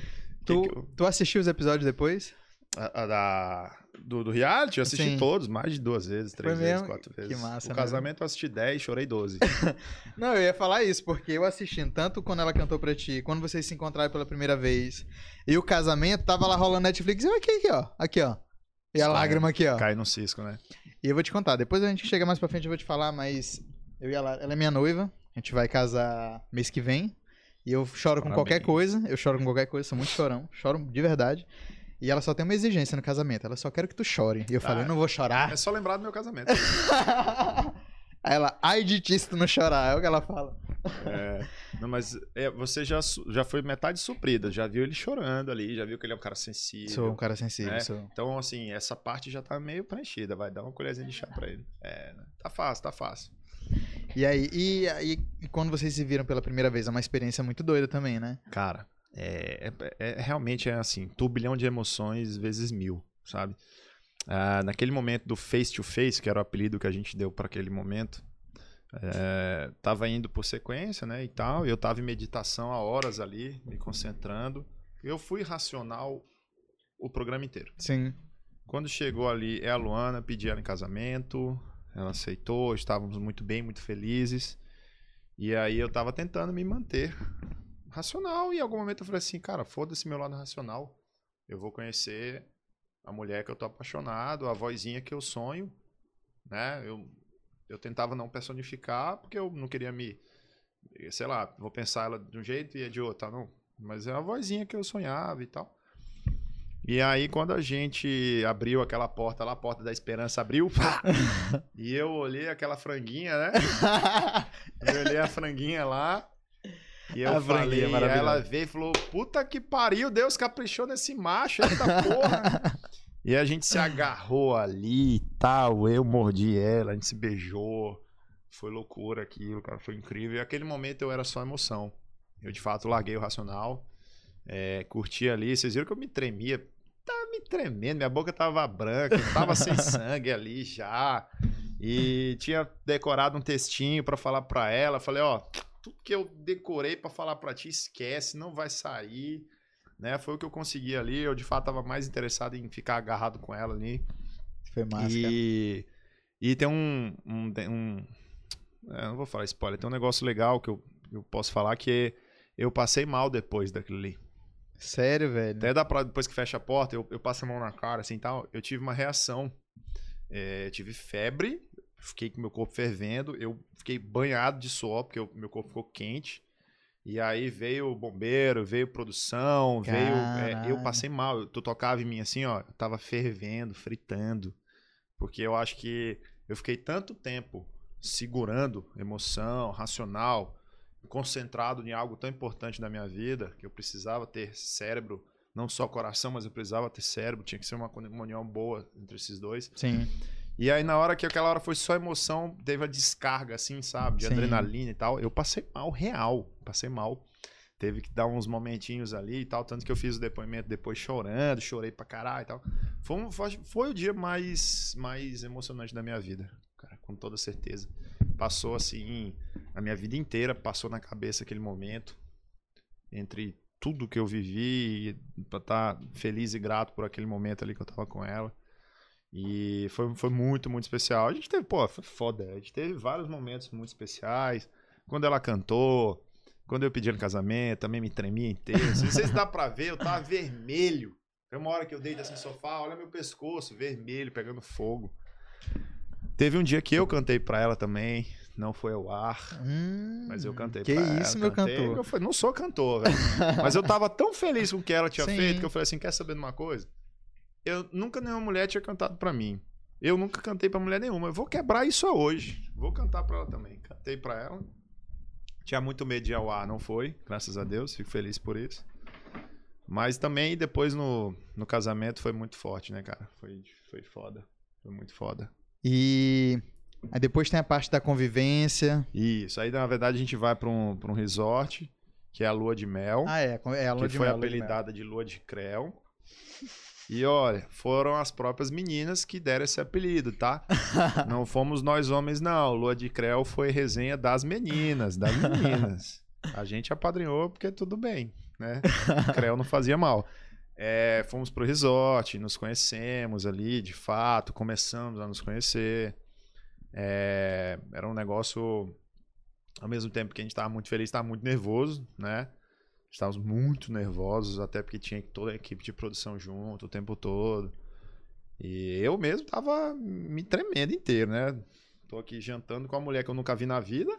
Tu, que eu- tu assistiu os episódios depois? A, a da, do, do reality, eu assisti Sim. todos, mais de duas vezes, três Foi vezes, mesmo? quatro Que vezes. massa, o né? casamento eu assisti 10, chorei 12. Não, eu ia falar isso, porque eu assistindo tanto quando ela cantou pra ti, quando vocês se encontraram pela primeira vez, e o casamento, tava lá rolando Netflix, e eu aqui, aqui, ó. Aqui, ó. E a lágrima aqui, ó. Cai no cisco, né? E eu vou te contar, depois a gente chega mais pra frente, eu vou te falar, mas eu e ela, ela é minha noiva, a gente vai casar mês que vem, e eu choro com Parabéns. qualquer coisa, eu choro com qualquer coisa, sou muito chorão, choro de verdade. E ela só tem uma exigência no casamento, ela só quer que tu chore. E eu falei, Ah. eu não vou chorar. É só lembrar do meu casamento. Aí ela, ai de ti se tu não chorar, é o que ela fala. É, não, mas é, você já, já foi metade suprida, já viu ele chorando ali, já viu que ele é um cara sensível. Sou um cara sensível, É. sou. Então, assim, essa parte já tá meio preenchida, vai dar uma colherzinha de chá pra ele. É, né? tá fácil, tá fácil. E aí, e, aí, quando vocês se viram pela primeira vez? É uma experiência muito doida também, né? Cara, é, é- é- realmente é assim, turbilhão de emoções vezes mil, sabe? Ah, naquele momento do face to face, que era o apelido que a gente deu para aquele momento, é, tava indo por sequência, né, e tal, e eu tava em meditação há horas ali, me concentrando. Eu fui racional o programa inteiro. Sim. Quando chegou ali, é a Luana, pedi ela em casamento, ela aceitou, estávamos muito bem, muito felizes. E aí eu tava tentando me manter racional e em algum momento eu falei assim, cara, foda-se meu lado racional. Eu vou conhecer a mulher que eu tô apaixonado, a vozinha que eu sonho, né? Eu, eu tentava não personificar porque eu não queria me, sei lá, vou pensar ela de um jeito e é de outro, tá? Não. Mas é a vozinha que eu sonhava e tal. E aí, quando a gente abriu aquela porta lá, a porta da esperança abriu, pá! e eu olhei aquela franguinha, né? Eu olhei a franguinha lá. E eu A franguinha falei, maravilhosa. ela veio e falou: Puta que pariu, Deus caprichou nesse macho, eita porra. e a gente se agarrou ali e tal. Eu mordi ela, a gente se beijou. Foi loucura aquilo, cara. Foi incrível. E aquele momento eu era só emoção. Eu de fato larguei o racional. É, curti ali. Vocês viram que eu me tremia. Tava me tremendo, minha boca tava branca, eu tava sem sangue ali já. E tinha decorado um textinho pra falar pra ela. Falei, ó, tudo que eu decorei pra falar pra ti, esquece, não vai sair. Né? Foi o que eu consegui ali. Eu de fato tava mais interessado em ficar agarrado com ela ali. Foi massa, cara. E, e tem um. um, um- é, não vou falar spoiler, tem um negócio legal que eu, eu posso falar que eu passei mal depois daquilo ali. Sério, velho. Até dá pra, depois que fecha a porta, eu, eu passo a mão na cara, assim tal. Eu tive uma reação. É, tive febre, fiquei com meu corpo fervendo, eu fiquei banhado de suor, porque o meu corpo ficou quente. E aí veio o bombeiro, veio produção, veio. é, eu Caralho. passei mal. Tu tocava em mim assim, ó, eu tava fervendo, fritando. Porque eu acho que eu fiquei tanto tempo segurando emoção, racional, concentrado em algo tão importante da minha vida, que eu precisava ter cérebro, não só coração, mas eu precisava ter cérebro, tinha que ser uma comunhão boa entre esses dois. Sim. E aí, na hora que aquela hora foi só emoção, teve a descarga, assim, sabe? De Sim. adrenalina e tal. Eu passei mal, real. Passei mal. Teve que dar uns momentinhos ali e tal. Tanto que eu fiz o depoimento depois chorando, chorei pra caralho e tal. Foi, um- foi, foi o dia mais, mais emocionante da minha vida, cara, com toda certeza. Passou assim, a minha vida inteira passou na cabeça aquele momento. Entre tudo que eu vivi, pra estar feliz e grato por aquele momento ali que eu tava com ela. E foi, foi muito, muito especial. A gente teve, pô, foi foda. A gente teve vários momentos muito especiais. Quando ela cantou, quando eu pedi no casamento, também me tremia inteiro. Não sei se dá pra ver, eu tava vermelho. Tem uma hora que eu deito assim no sofá, olha meu pescoço, vermelho, pegando fogo. Teve um dia que eu cantei pra ela também, não foi ao ar. Hum, Mas eu cantei Que pra ela, isso, meu cantei, cantor. Eu falei, não sou cantor, velho. Mas eu tava tão feliz com o que ela tinha Sim. feito que eu falei assim: quer saber de uma coisa? Eu nunca nenhuma mulher tinha cantado pra mim. Eu nunca cantei pra mulher nenhuma. Eu vou quebrar isso hoje. Vou cantar pra ela também. Cantei pra ela. Tinha muito medo de ir ao ar, não foi, graças a Deus. Fico feliz por isso. Mas também depois no, no casamento foi muito forte, né, cara? Foi, foi foda. Foi muito foda. E aí depois tem a parte da convivência. Isso. Aí, na verdade, a gente vai pra um, pra um resort, que é a Lua de Mel. Ah, é. É a lua que de foi mel. apelidada de Lua de Creu. E olha, foram as próprias meninas que deram esse apelido, tá? Não fomos nós homens, não. Lua de Creu foi resenha das meninas, das meninas. A gente apadrinhou porque tudo bem, né? Creu não fazia mal. É, fomos pro resort, nos conhecemos ali, de fato, começamos a nos conhecer. É, era um negócio, ao mesmo tempo que a gente estava muito feliz, estava muito nervoso, né? Estávamos muito nervosos, até porque tinha toda a equipe de produção junto o tempo todo. E eu mesmo tava me tremendo inteiro, né? Tô aqui jantando com uma mulher que eu nunca vi na vida,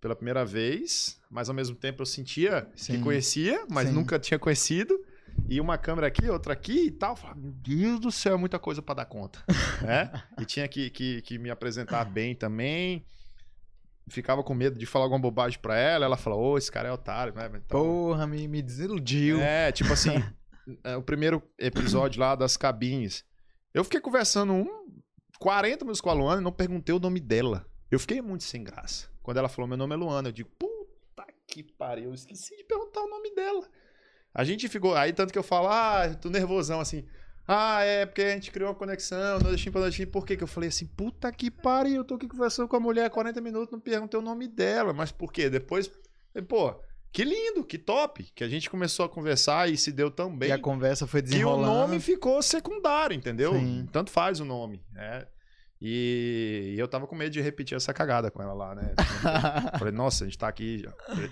pela primeira vez, mas ao mesmo tempo eu sentia Sim. que conhecia, mas Sim. nunca tinha conhecido. E uma câmera aqui, outra aqui e tal. Eu Falava, meu Deus do céu, é muita coisa pra dar conta. né? E tinha que, que, que me apresentar bem também. Ficava com medo de falar alguma bobagem pra ela. Ela falou, ô, esse cara é otário, né? Então, Porra, me, me desiludiu. é, tipo assim, é, o primeiro episódio lá das cabines. Eu fiquei conversando um 40 minutos com a Luana e não perguntei o nome dela. Eu fiquei muito sem graça. Quando ela falou, meu nome é Luana, eu digo, puta que pariu, eu esqueci de perguntar o nome dela. A gente ficou, aí tanto que eu falo, ah, tô nervosão, assim. Ah, é porque a gente criou uma conexão, nordestino pra nordestino. Por quê? Que eu falei assim, puta que pariu, eu tô aqui conversando com a mulher há 40 minutos, não perguntei o nome dela. Mas por quê? Depois, pô, que lindo, que top, que a gente começou a conversar e se deu tão bem E a conversa foi que o desenrolando. nome ficou secundário, entendeu? Sim. Tanto faz o nome, né? E, e eu tava com medo de repetir essa cagada com ela lá, né? Falei, nossa, a gente tá aqui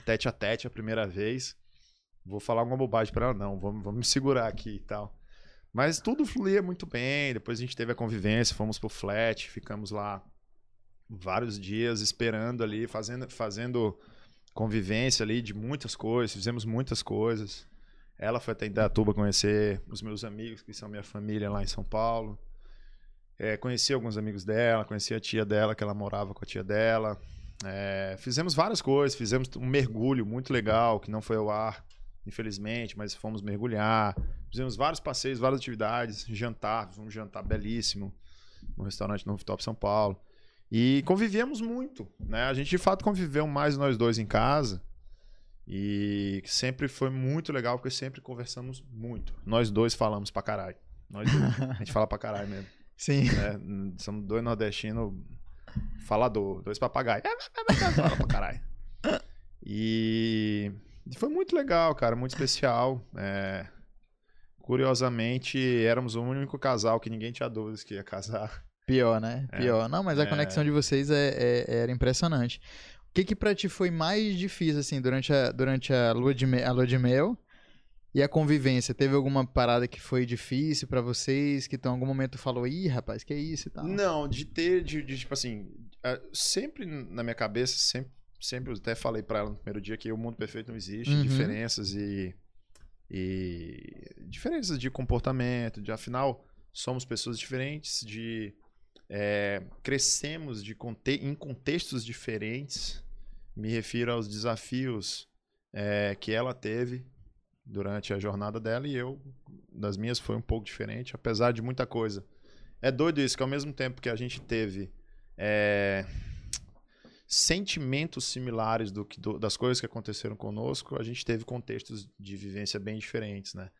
tete a tete a primeira vez. Vou falar alguma bobagem pra ela, não. Vamos, vamos me segurar aqui e tal. Mas tudo fluía muito bem. Depois a gente teve a convivência, fomos pro flat, ficamos lá vários dias esperando ali, fazendo, fazendo convivência ali de muitas coisas. Fizemos muitas coisas. Ela foi até Indaiatuba conhecer os meus amigos, que são minha família lá em São Paulo. É, conheci alguns amigos dela, conheci a tia dela, que ela morava com a tia dela. É, fizemos várias coisas, fizemos um mergulho muito legal, que não foi ao ar, infelizmente, mas fomos mergulhar. Fizemos vários passeios, várias atividades, jantar, fizemos um jantar belíssimo no restaurante no Top São Paulo. E convivíamos muito, né? A gente de fato conviveu mais nós dois em casa. E sempre foi muito legal, porque sempre conversamos muito. Nós dois falamos pra caralho. Nós dois. A gente fala pra caralho mesmo. Sim. né? Somos dois nordestinos falador, dois papagaios. Fala pra caralho. E e foi muito legal, cara, muito especial. É, Curiosamente, éramos o único casal que ninguém tinha dúvidas que ia casar. Pior, né? É. Pior. Não, mas a É. conexão de vocês é, é- era impressionante. O que que pra ti foi mais difícil, assim, durante a, durante a, lua de me- a lua de mel e a convivência? Teve alguma parada que foi difícil pra vocês, que tu, em algum momento falou, ih, rapaz, que isso e tal? Não, de ter, de, de, tipo assim, é, sempre na minha cabeça, sempre, sempre até falei pra ela no primeiro dia que o mundo perfeito não existe, Uhum. diferenças e, e diferenças de comportamento, de afinal somos pessoas diferentes, de é, crescemos de conte em contextos diferentes, me refiro aos desafios é, que ela teve durante a jornada dela e eu, das minhas, foi um pouco diferente, apesar de muita coisa. É doido isso, que ao mesmo tempo que a gente teve é, sentimentos similares do que, do, das coisas que aconteceram conosco, a gente teve contextos de vivência bem diferentes, né?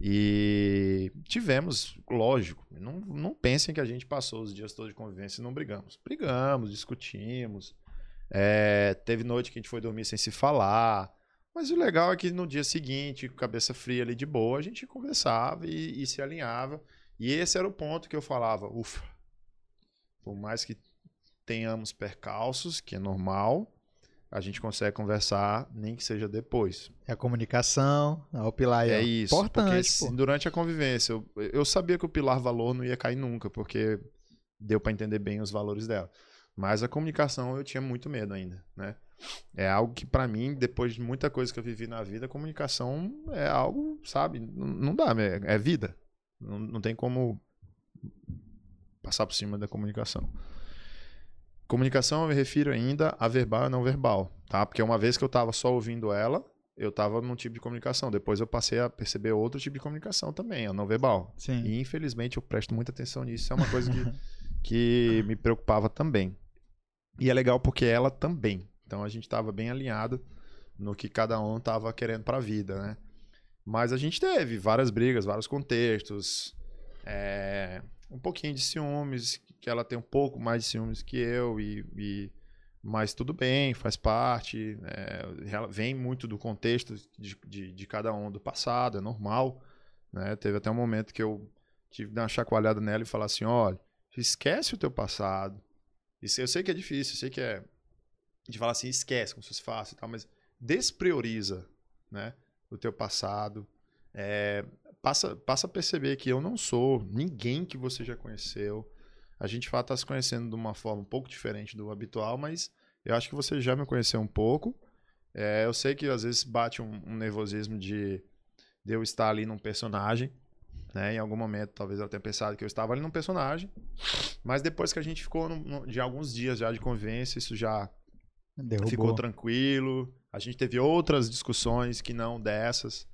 E tivemos, lógico, não, não pensem que a gente passou os dias todos de convivência e não brigamos. Brigamos, discutimos. É, teve noite que a gente foi dormir sem se falar. Mas o legal é que no dia seguinte, cabeça fria ali de boa, a gente conversava e, e se alinhava. E esse era o ponto que eu falava, ufa, por mais que tenhamos percalços, que é normal, a gente consegue conversar, nem que seja depois. É a comunicação, é o pilar é isso. Importante, porque durante a convivência, eu, eu sabia que o pilar valor não ia cair nunca, porque deu para entender bem os valores dela. Mas a comunicação eu tinha muito medo ainda, né? É algo que para mim, depois de muita coisa que eu vivi na vida, a comunicação é algo, sabe, não, não dá, é, é vida. Não, não tem como passar por cima da comunicação. Comunicação eu me refiro ainda a verbal e não verbal, tá? Porque uma vez que eu estava só ouvindo ela, eu estava num tipo de comunicação. Depois eu passei a perceber outro tipo de comunicação também, a não verbal. Sim. E infelizmente eu presto muita atenção nisso. Isso é uma coisa que, que me preocupava também. E é legal porque ela também. Então a gente estava bem alinhado no que cada um estava querendo para a vida, né? Mas a gente teve várias brigas, vários contextos, é, um pouquinho de ciúmes, que ela tem um pouco mais de ciúmes que eu, e, e mas tudo bem, faz parte, é, vem muito do contexto de, de, de, cada um do passado, é normal. Né? Teve até um momento que eu tive que dar uma chacoalhada nela e falar assim: olha, esquece o teu passado. Isso eu sei que é difícil, eu sei que é. De falar assim, esquece, como se fosse fácil e tal, mas desprioriza né, o teu passado. É, passa, passa a perceber que eu não sou ninguém que você já conheceu. A gente de fato está se conhecendo de uma forma um pouco diferente do habitual, mas eu acho que você já me conheceu um pouco. É, eu sei que às vezes bate um, um nervosismo de, de, eu estar ali num personagem. Né? Em algum momento, talvez eu tenha pensado que eu estava ali num personagem. Mas depois que a gente ficou no, no, de alguns dias já de convivência, isso já Derrubou. ficou tranquilo. A gente teve outras discussões que não dessas.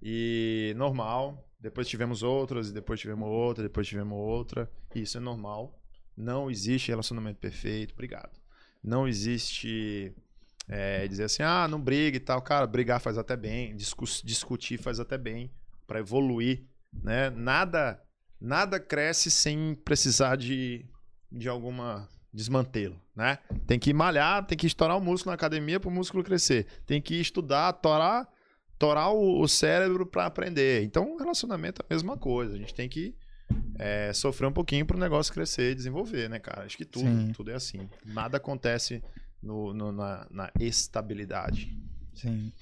E normal. Depois tivemos outras, e depois tivemos outra, depois tivemos outra. Isso é normal. Não existe relacionamento perfeito. Obrigado. Não existe é, dizer assim, ah, não briga e tal. Cara, brigar faz até bem, discu discutir faz até bem para evoluir, né? Nada, nada cresce sem precisar de, de alguma desmantelo, né? Tem que malhar, tem que estourar o músculo na academia para o músculo crescer. Tem que estudar, torar torar o, o cérebro para aprender. Então, relacionamento é a mesma coisa. A gente tem que é, sofrer um pouquinho para o negócio crescer e desenvolver, né, cara? Acho que tudo, Sim. tudo é assim. Nada acontece no, no na, na, estabilidade. Sim.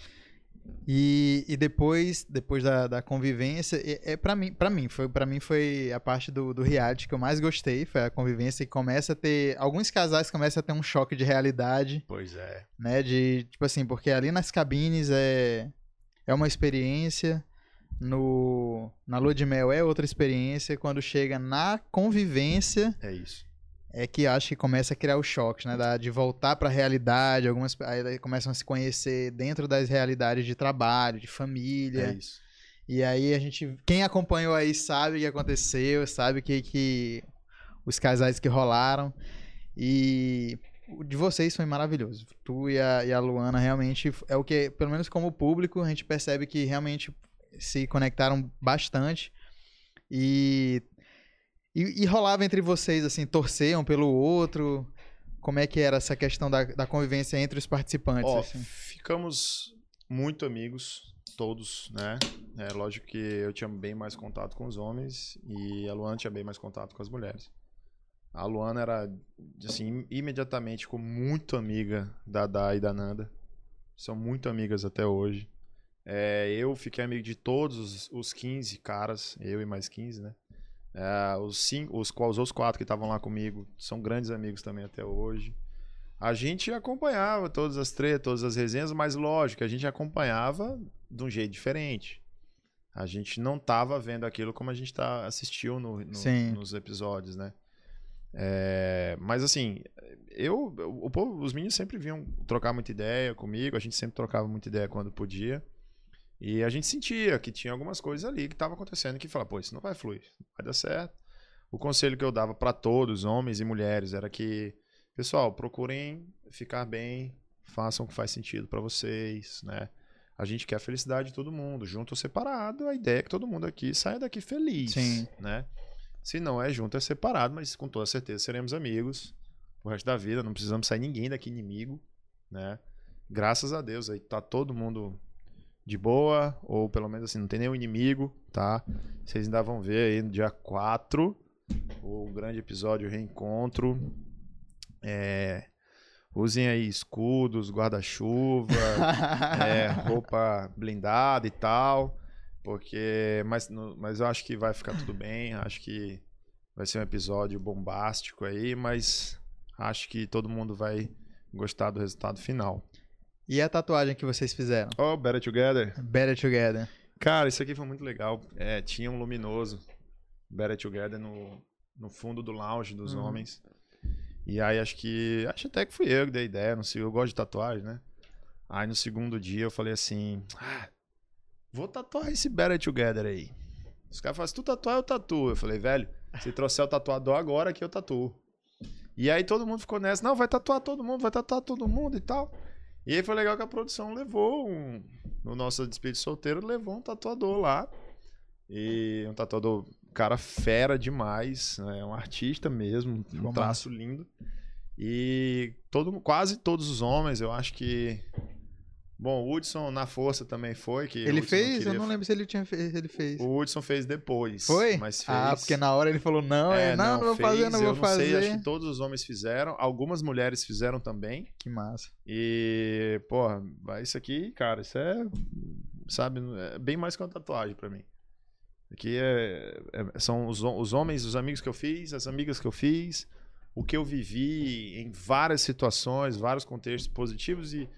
E, e depois, depois da, da convivência, é, é para mim, para mim foi para mim foi a parte do, do reality que eu mais gostei, foi a convivência e começa a ter alguns casais começam a ter um choque de realidade. Pois é. Né, de tipo assim, porque ali nas cabines é é uma experiência, no na lua de mel é outra experiência, quando chega na convivência. É isso. É que acho que começa a criar o choque, né? Da, de voltar para a realidade, algumas aí começam a se conhecer dentro das realidades de trabalho, de família. É isso. E aí a gente, quem acompanhou aí sabe o que aconteceu, sabe que que os casais que rolaram. E o de vocês foi maravilhoso. Tu e a, e a Luana realmente é o que, pelo menos como público, a gente percebe que realmente se conectaram bastante. E, e, e rolava entre vocês, assim, torciam pelo outro. Como é que era essa questão da, da convivência entre os participantes? Ó, assim? Ficamos muito amigos, todos, né? É lógico que eu tinha bem mais contato com os homens e a Luana tinha bem mais contato com as mulheres. A Luana era, assim, imediatamente ficou muito amiga da Dai e da Nanda. São muito amigas até hoje. É, eu fiquei amigo de todos os, 15 caras, eu e mais 15, né? É, os, cinco, os, os outros quatro que estavam lá comigo são grandes amigos também até hoje. A gente acompanhava todas as tretas, todas as resenhas, mas lógico, a gente acompanhava de um jeito diferente. A gente não estava vendo aquilo como a gente tá, assistiu no, no, nos episódios, né? É, mas assim, eu, o povo, os meninos sempre vinham trocar muita ideia comigo, a gente sempre trocava muita ideia quando podia. E a gente sentia que tinha algumas coisas ali que estavam acontecendo que falava, pô, isso não vai fluir, não vai dar certo. O conselho que eu dava para todos, homens e mulheres, era que, pessoal, procurem ficar bem, façam o que faz sentido para vocês, né? A gente quer a felicidade de todo mundo, junto ou separado, a ideia é que todo mundo aqui saia daqui feliz, Sim. né? Se não é junto, é separado, mas com toda certeza seremos amigos o resto da vida, não precisamos sair ninguém daqui inimigo, né? Graças a Deus, aí tá todo mundo de boa, ou pelo menos assim, não tem nenhum inimigo, tá? Vocês ainda vão ver aí no dia 4 o grande episódio Reencontro. É, usem aí escudos, guarda-chuva, é, roupa blindada e tal. Porque. Mas, mas eu acho que vai ficar tudo bem. Acho que vai ser um episódio bombástico aí, mas acho que todo mundo vai gostar do resultado final. E a tatuagem que vocês fizeram? Oh, Better Together. Better Together. Cara, isso aqui foi muito legal. É, tinha um luminoso Better Together no, no fundo do lounge dos Uhum. homens. E aí acho que. Acho até que fui eu que dei ideia. Não sei, eu gosto de tatuagem, né? Aí no segundo dia eu falei assim: ah, vou tatuar esse Better Together aí. Os caras falaram: se tu tatuar, eu tatuo. Eu falei, velho, se trouxer o tatuador agora que eu tatuo. E aí todo mundo ficou nessa: não, vai tatuar todo mundo, vai tatuar todo mundo e tal. E aí foi legal que a produção levou um. No nosso despedida solteiro, levou um tatuador lá. E um tatuador, cara, fera demais. É um artista mesmo, um traço lindo. E todo, quase todos os homens, eu acho que. Bom, o Hudson na força também foi. Que Ele fez? queria- Eu não lembro se ele tinha fe- ele fez. O Hudson fez depois. Foi? Mas fez. Ah, porque na hora ele falou, não, É, não, não, vou fez, fazer, não eu vou não fazer. sei, acho que todos os homens fizeram. Algumas mulheres fizeram também. Que massa. E, porra, isso aqui, cara, isso é, sabe, é bem mais que uma tatuagem pra mim. Aqui é, é- são os, os homens, os amigos que eu fiz, as amigas que eu fiz, o que eu vivi em várias situações, vários contextos positivos e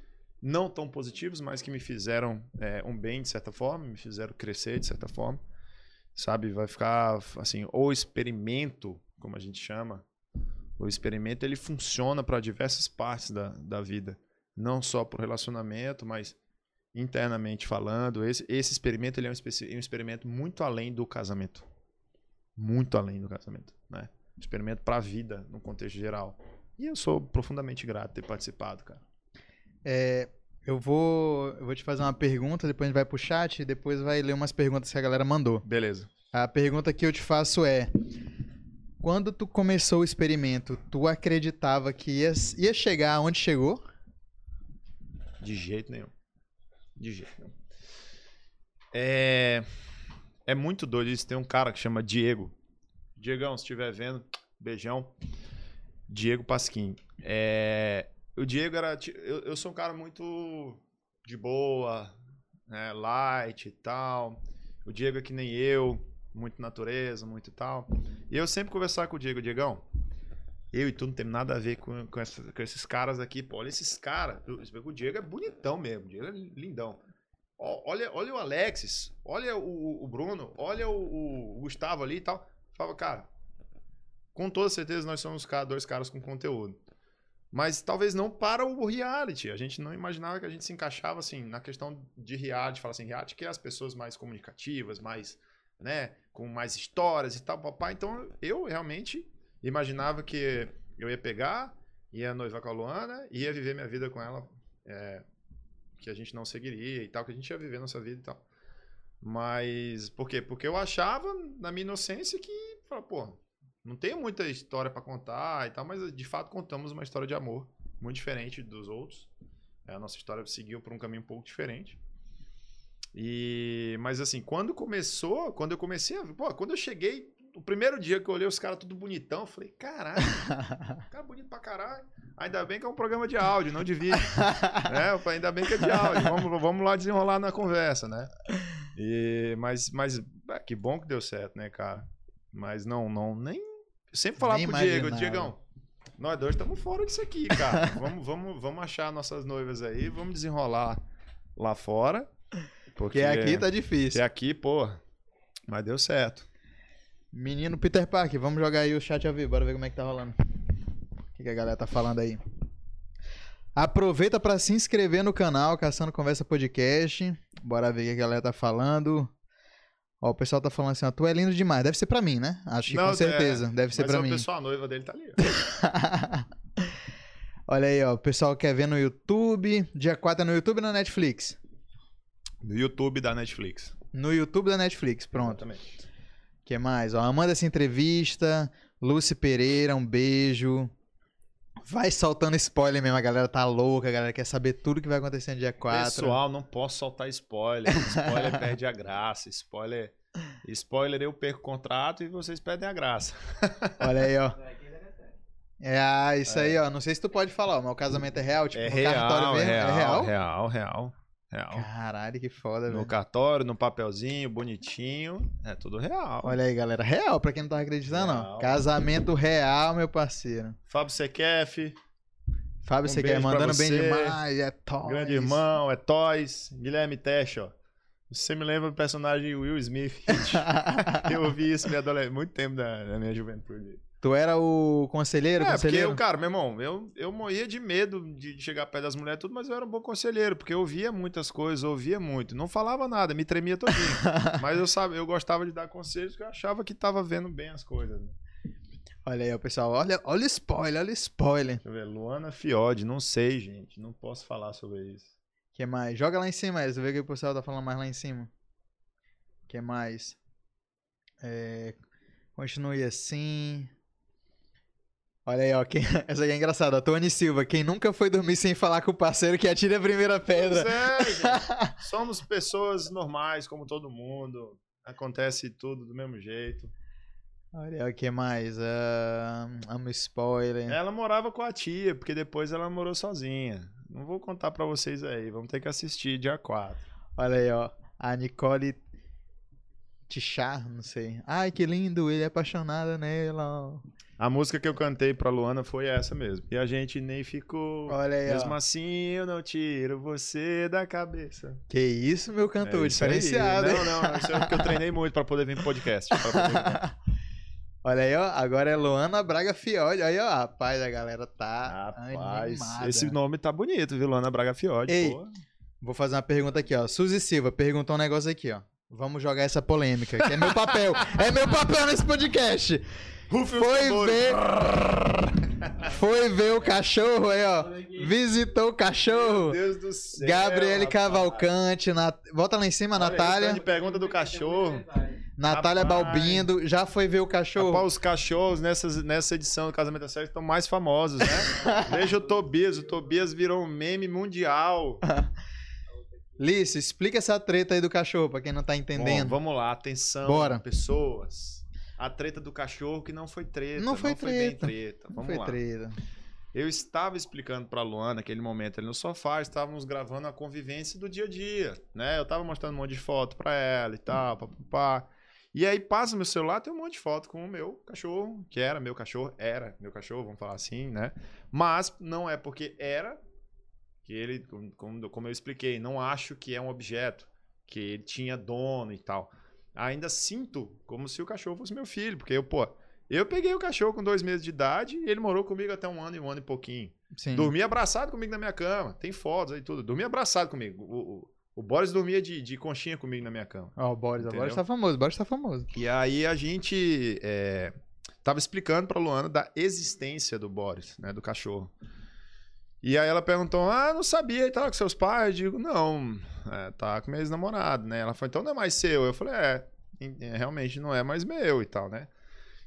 não tão positivos, mas que me fizeram é, um bem de certa forma, me fizeram crescer de certa forma. Sabe, vai ficar assim, o experimento, como a gente chama, o experimento ele funciona para diversas partes da, da vida, não só para o relacionamento, mas internamente falando. Esse, esse experimento ele é um, um experimento muito além do casamento, muito além do casamento, né? Experimento para a vida no contexto geral. E eu sou profundamente grato ter participado, cara. É, eu vou, eu vou te fazer uma pergunta, depois a gente vai pro chat e depois vai ler umas perguntas que a galera mandou. Beleza. A pergunta que eu te faço é: quando tu começou o experimento, tu acreditava que ia, ia chegar onde chegou? De jeito nenhum. De jeito nenhum. É, é muito doido isso. Tem um cara que chama Diego. Diegão, se estiver vendo, beijão. Diego Pasquim. É, o Diego era. Eu, eu sou um cara muito de boa, né, light e tal. O Diego é que nem eu, muito natureza, muito tal. E eu sempre conversava com o Diego, Diegão. Eu e tu não tem nada a ver com, com, essa- com esses caras aqui, pô. Olha esses caras. O Diego é bonitão mesmo, o Diego é lindão. Olha, olha o Alexis, olha o, o Bruno, olha o, o Gustavo ali e tal. Falava, cara, com toda certeza nós somos dois caras com conteúdo. Mas talvez não para o reality. A gente não imaginava que a gente se encaixava assim na questão de reality, fala assim, reality que é as pessoas mais comunicativas, mais, né, com mais histórias e tal, papai. Então eu realmente imaginava que eu ia pegar, ia noivar com a Luana, ia viver minha vida com ela, é, que a gente não seguiria e tal, que a gente ia viver nossa vida e tal. Mas por quê? Porque eu achava, na minha inocência, que, pô, não tenho muita história pra contar e tal, mas de fato contamos uma história de amor muito diferente dos outros. É, a nossa história seguiu por um caminho um pouco diferente. E, mas assim, quando começou, quando eu comecei a. Pô, quando eu cheguei, o primeiro dia que eu olhei os caras tudo bonitão, eu falei, caralho, cara bonito pra caralho. Ainda bem que é um programa de áudio, não de vídeo. né? Eu falei, ainda bem que é de áudio. Vamos, vamos lá desenrolar na conversa, né? E, mas, mas é, que bom que deu certo, né, cara? Mas não, não, nem. Eu sempre falava Nem pro Diego, imaginava. Diegão, nós dois estamos fora disso aqui, cara. vamos, vamos, vamos achar nossas noivas aí, vamos desenrolar lá fora. Porque Porque aqui tá difícil. aqui, pô, mas deu certo. Menino Peter Parker, vamos jogar aí o chat a ver, bora ver como é que tá rolando. O que, que a galera tá falando aí. Aproveita pra se inscrever no canal Caçando Conversa Podcast. Bora ver o que a galera tá falando. Ó, o pessoal tá falando assim, ó, tu é lindo demais. Deve ser pra mim, né? Acho que Não, com certeza. é, Deve ser Mas pra o mim. pessoal, a noiva dele tá ali. Olha aí, ó. O pessoal quer ver no YouTube. Dia 4 é no YouTube ou na Netflix? No YouTube da Netflix. No YouTube da Netflix, pronto. Exatamente. O que mais? Ó, Amanda essa entrevista. Lúcia Pereira, um beijo. Vai soltando spoiler mesmo, a galera tá louca, a galera quer saber tudo que vai acontecer no dia 4. Pessoal, não posso soltar spoiler. Spoiler perde a graça. Spoiler. Spoiler eu perco o contrato e vocês perdem a graça. Olha aí, ó. É, ah, isso aí, ó. Não sei se tu pode falar, mas o casamento é real, tipo, é, real, cartório é mesmo. real, é real? real, real. Caralho, que foda, No velho. cartório, no papelzinho, bonitinho. É tudo real. Olha aí, galera. Real, pra quem não tá acreditando, ó. Real. Casamento real, meu parceiro. Fábio Sequef, Fábio, Um mandando bem demais, é top. grande irmão, é Toys, Guilherme Tesh, ó. Você me lembra do personagem Will Smith. Eu ouvi isso minha adolescência, muito tempo da, da minha juventude. Tu era o conselheiro, É, porque conselheiro? eu, cara, meu irmão, eu, eu morria de medo de chegar perto das mulheres e tudo, mas eu era um bom conselheiro, porque eu ouvia muitas coisas, ouvia muito. Não falava nada, me tremia todinho. mas eu, sabe, eu gostava de dar conselhos porque eu achava que tava vendo bem as coisas. né? Olha aí, pessoal. Olha, olha o spoiler, olha o spoiler. Deixa eu ver, Luana Fiode, não sei, gente, não posso falar sobre isso. que mais? Joga lá em cima, Elis. Vê o que o pessoal tá falando mais lá em cima. que mais? É, continue assim. Olha aí, ó. Quem... Essa aqui é engraçada. Tony Silva. Quem nunca foi dormir sem falar com o parceiro que atira a primeira pedra. Pois é, gente. Somos pessoas normais, como todo mundo. Acontece tudo do mesmo jeito. Olha aí, o que mais? Ah, amo spoiler. Ela morava com a tia, porque depois ela morou sozinha. Não vou contar pra vocês aí, vamos ter que assistir dia 4. Olha aí, ó. A Nicole Tichar, não sei. Ai, que lindo, ele é apaixonado nela. A música que eu cantei pra Luana foi essa mesmo. E a gente nem ficou. Olha aí, Mesmo ó. assim, eu não tiro você da cabeça. Que isso, meu cantor, É aí. diferenciado. Não, não, isso é porque eu treinei muito pra poder vir pro podcast. poder. Olha aí, ó. Agora é Luana Braga Fiode. Aí, ó. Rapaz, a galera tá Rapaz, animada. esse nome tá bonito, viu? Luana Braga Fiode. Ei, pô. Vou fazer uma pergunta aqui, ó. Suzy Silva perguntou um negócio aqui, ó. Vamos jogar essa polêmica, que é meu papel. é meu papel nesse podcast. Foi ver. Foi ver o cachorro aí, ó. Visitou o cachorro. Meu Deus do céu. Gabriele. Cavalcante. Nat... Volta lá em cima, Olha aí, Natália. de pergunta do cachorro. Natália Rapaz. Balbindo. Já foi ver o cachorro. Rapaz, os cachorros nessas, nessa edição do Casamento da Série estão mais famosos, né? Veja o Tobias. O Tobias virou um meme mundial. Lício, explica essa treta aí do cachorro, pra quem não tá Bom, entendendo. vamos lá, atenção, Bora. pessoas. A treta do cachorro que não foi treta. Não foi bem treta. treta. não Vamos foi lá. treta. Eu estava explicando pra Luana naquele momento ali no sofá, estávamos gravando a convivência do dia a dia, né? Eu tava mostrando um monte de foto pra ela e tal, papapá. E aí passa meu celular, tem um monte de foto com o meu cachorro, que era meu cachorro, era meu cachorro, vamos falar assim, né? Mas não é porque era que ele, como- como, eu expliquei, não acho que é um objeto, que ele tinha dono e tal. Ainda sinto como se o cachorro fosse meu filho, porque eu, pô, eu peguei o cachorro com dois meses de idade e ele morou comigo até um ano e um ano e pouquinho. Sim. Dormia abraçado comigo na minha cama. Tem fotos aí tudo. Dormia abraçado comigo. O, o, o Boris dormia de, de conchinha comigo na minha cama. Ó, o Boris, o Entendeu? Boris tá famoso, o Boris tá famoso. E aí a gente é, tava explicando pra Luana da existência do Boris, né? Do cachorro. E aí ela perguntou: Ah, não sabia e tal, com seus pais? Eu digo, não, é, tá com meu ex-namorado, né? Ela falou, então não é mais seu. Eu falei, é, é, realmente não é mais meu e tal, né?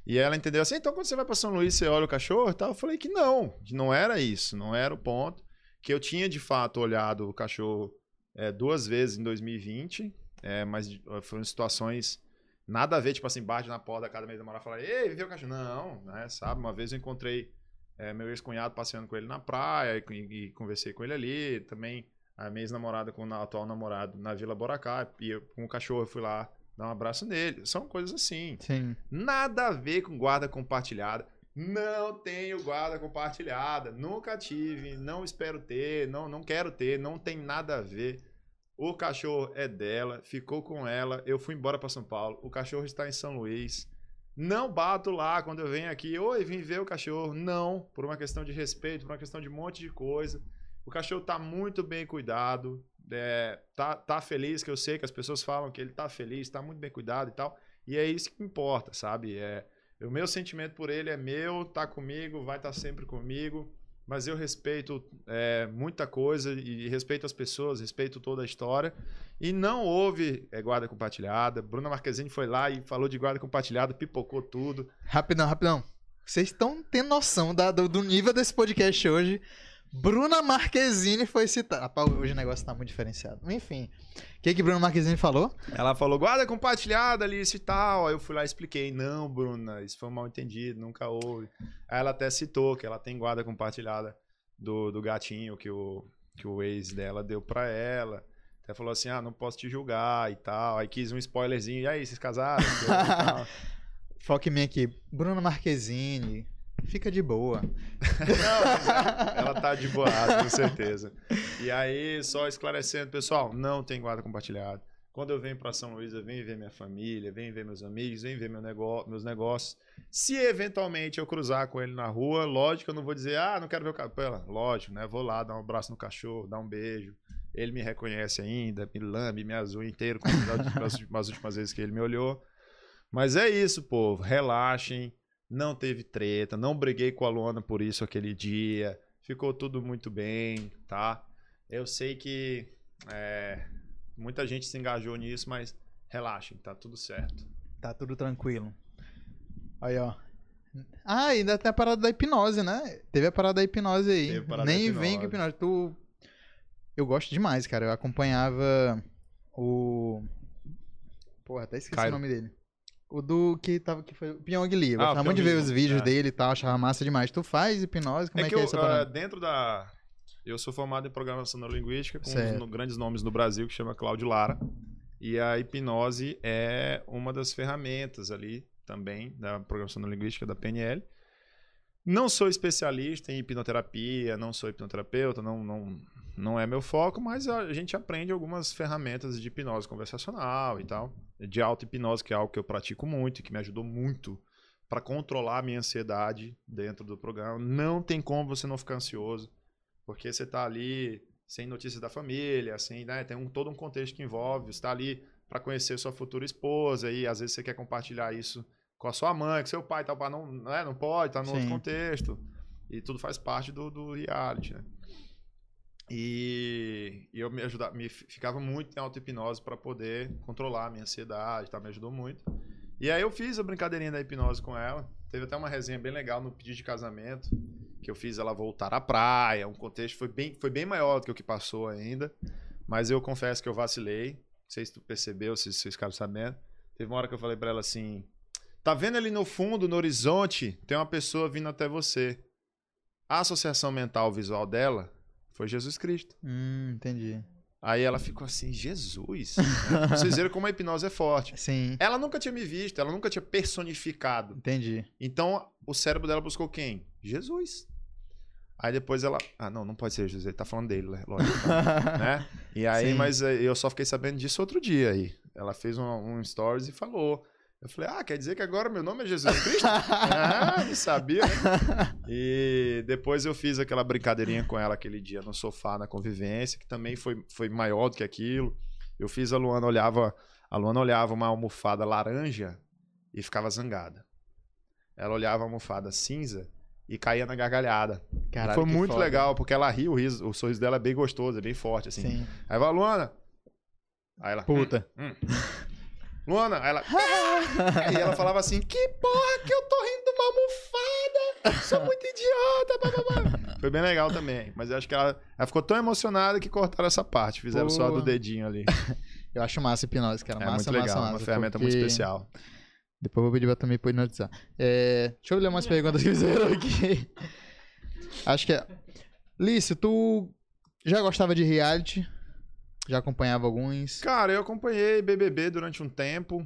E ela entendeu assim, então quando você vai pra São Luís, você olha o cachorro e tal? Eu falei que não, não era isso, não era o ponto. Que eu tinha de fato olhado o cachorro é, duas vezes em 2020, é, mas foram situações nada a ver, tipo assim, bate na porta da casa da minha namorada e fala, ei, viu o cachorro? Não, né, sabe? Uma vez eu encontrei é, meu ex-cunhado passeando com ele na praia e, e conversei com ele ali. Também a minha ex-namorada com o atual namorado na Vila Boracá. E eu, com o cachorro eu fui lá dar um abraço nele. São coisas assim. Sim. Nada a ver com guarda compartilhada. Não tenho guarda compartilhada. Nunca tive. Não espero ter. Não, não quero ter. Não tem nada a ver. O cachorro é dela. Ficou com ela. Eu fui embora para São Paulo. O cachorro está em São Luís. Não bato lá quando eu venho aqui, oi, vim ver o cachorro. Não, por uma questão de respeito, por uma questão de um monte de coisa. O cachorro tá muito bem cuidado, é, tá, tá feliz, que eu sei que as pessoas falam que ele tá feliz, tá muito bem cuidado e tal. E é isso que importa, sabe? É, o meu sentimento por ele é meu, tá comigo, vai estar tá sempre comigo. Mas eu respeito é, muita coisa e respeito as pessoas, respeito toda a história. E não houve é, guarda compartilhada. Bruna Marquezine foi lá e falou de guarda compartilhada, pipocou tudo. Rapidão, rapidão. Vocês estão tendo noção da, do, do nível desse podcast hoje. Bruna Marquezine foi citada. Rapaz, hoje o negócio tá muito diferenciado. Enfim. O que que Bruna Marquezine falou? Ela falou, guarda compartilhada ali, isso e tal. Aí eu fui lá e expliquei. Não, Bruna, isso foi um mal entendido, nunca houve. Aí ela até citou que ela tem guarda compartilhada do, do gatinho que o, que o ex dela deu pra ela. Até falou assim, ah, não posso te julgar e tal. Aí quis um spoilerzinho. E aí, vocês casaram? Foque em mim aqui. Bruna Marquezine, fica de boa. Não, ela tá de boa, com certeza. E aí, só esclarecendo, pessoal, não tem guarda compartilhada. Quando eu venho para São Luís, eu venho ver minha família, venho ver meus amigos, venho ver meu negócio, meus negócios. Se eventualmente eu cruzar com ele na rua, lógico, eu não vou dizer, ah, não quero ver o cachorro. Lógico, né? Vou lá, dar um abraço no cachorro, dar um beijo. Ele me reconhece ainda, me lambe, me azul inteiro, como as últimas vezes que ele me olhou. Mas é isso, povo. Relaxem não teve treta, não briguei com a Luana por isso aquele dia, ficou tudo muito bem, tá? Eu sei que é, muita gente se engajou nisso, mas relaxem, tá tudo certo. Tá tudo tranquilo. Aí, ó. Ah, ainda tem a parada da hipnose, né? Teve a parada da hipnose aí. Nem vem com hipnose. Tu... Eu gosto demais, cara. Eu acompanhava o. Porra, até esqueci Cairo. o nome dele. O do que tava que foi o Pyong Lee. Eu ah, gostava muito de ver os vídeos é. dele e tal, achava massa demais. Tu faz hipnose? Como é, é que, que, é essa uh, Dentro da. Eu sou formado em programação neurolinguística com certo. um dos grandes nomes no Brasil que chama Cláudio Lara. E a hipnose é uma das ferramentas ali também da programação neurolinguística da PNL. Não sou especialista em hipnoterapia, não sou hipnoterapeuta, não, não, não é meu foco, mas a gente aprende algumas ferramentas de hipnose conversacional e tal de auto-hipnose, que é algo que eu pratico muito e que me ajudou muito para controlar a minha ansiedade dentro do programa. Não tem como você não ficar ansioso, porque você está ali sem notícias da família, assim, né? Tem um, todo um contexto que envolve, você está ali para conhecer sua futura esposa e às vezes você quer compartilhar isso com a sua mãe, com seu pai, tal, não, né? não pode, tá no outro contexto. E tudo faz parte do, do reality, né? E, eu me ajudava, me ficava muito em auto-hipnose para poder controlar a minha ansiedade, tá? Me ajudou muito. E aí eu fiz a brincadeirinha da hipnose com ela. Teve até uma resenha bem legal no pedido de casamento, que eu fiz ela voltar à praia. Um contexto foi bem, foi bem maior do que o que passou ainda. Mas eu confesso que eu vacilei. Não sei se tu percebeu, se vocês ficaram sabendo. Teve uma hora que eu falei para ela assim: Tá vendo ali no fundo, no horizonte, tem uma pessoa vindo até você. A associação mental visual dela foi Jesus Cristo. Hum, entendi. Aí ela ficou assim, Jesus? Vocês viram como a hipnose é forte. Sim. Ela nunca tinha me visto, ela nunca tinha personificado. Entendi. Então, o cérebro dela buscou quem? Jesus. Aí depois ela. Ah, não, não pode ser Jesus, ele tá falando dele, né? lógico. né? E aí, Sim. mas eh, eu só fiquei sabendo disso outro dia aí. Ela fez um, um stories e falou. Eu falei, ah, quer dizer que agora meu nome é Jesus Cristo? ah, não sabia, né? E depois eu fiz aquela brincadeirinha com ela aquele dia no sofá, na convivência, que também foi, foi maior do que aquilo. Eu fiz a Luana olhava, a Luana olhava uma almofada laranja e ficava zangada. Ela olhava a almofada cinza e caía na gargalhada. Caralho, foi muito foda. legal, porque ela ri, o, riso, o sorriso dela é bem gostoso, é bem forte, assim. Sim. Aí vai, Luana. Aí ela. Puta. Hum, hum. Luana, aí ela. e ela falava assim: Que porra que eu tô rindo de uma almofada! Sou muito idiota! Blá, blá, blá. Foi bem legal também. Mas eu acho que ela, ela ficou tão emocionada que cortaram essa parte. Fizeram Pô. só do dedinho ali. eu acho massa a hipnose, cara. É massa, muito legal, massa, uma ferramenta muito especial. Depois eu vou pedir pra também hipnotizar. É... Deixa eu ler umas perguntas que fizeram aqui. Acho que é. Lício, tu já gostava de reality? Já acompanhava alguns? Cara, eu acompanhei BBB durante um tempo.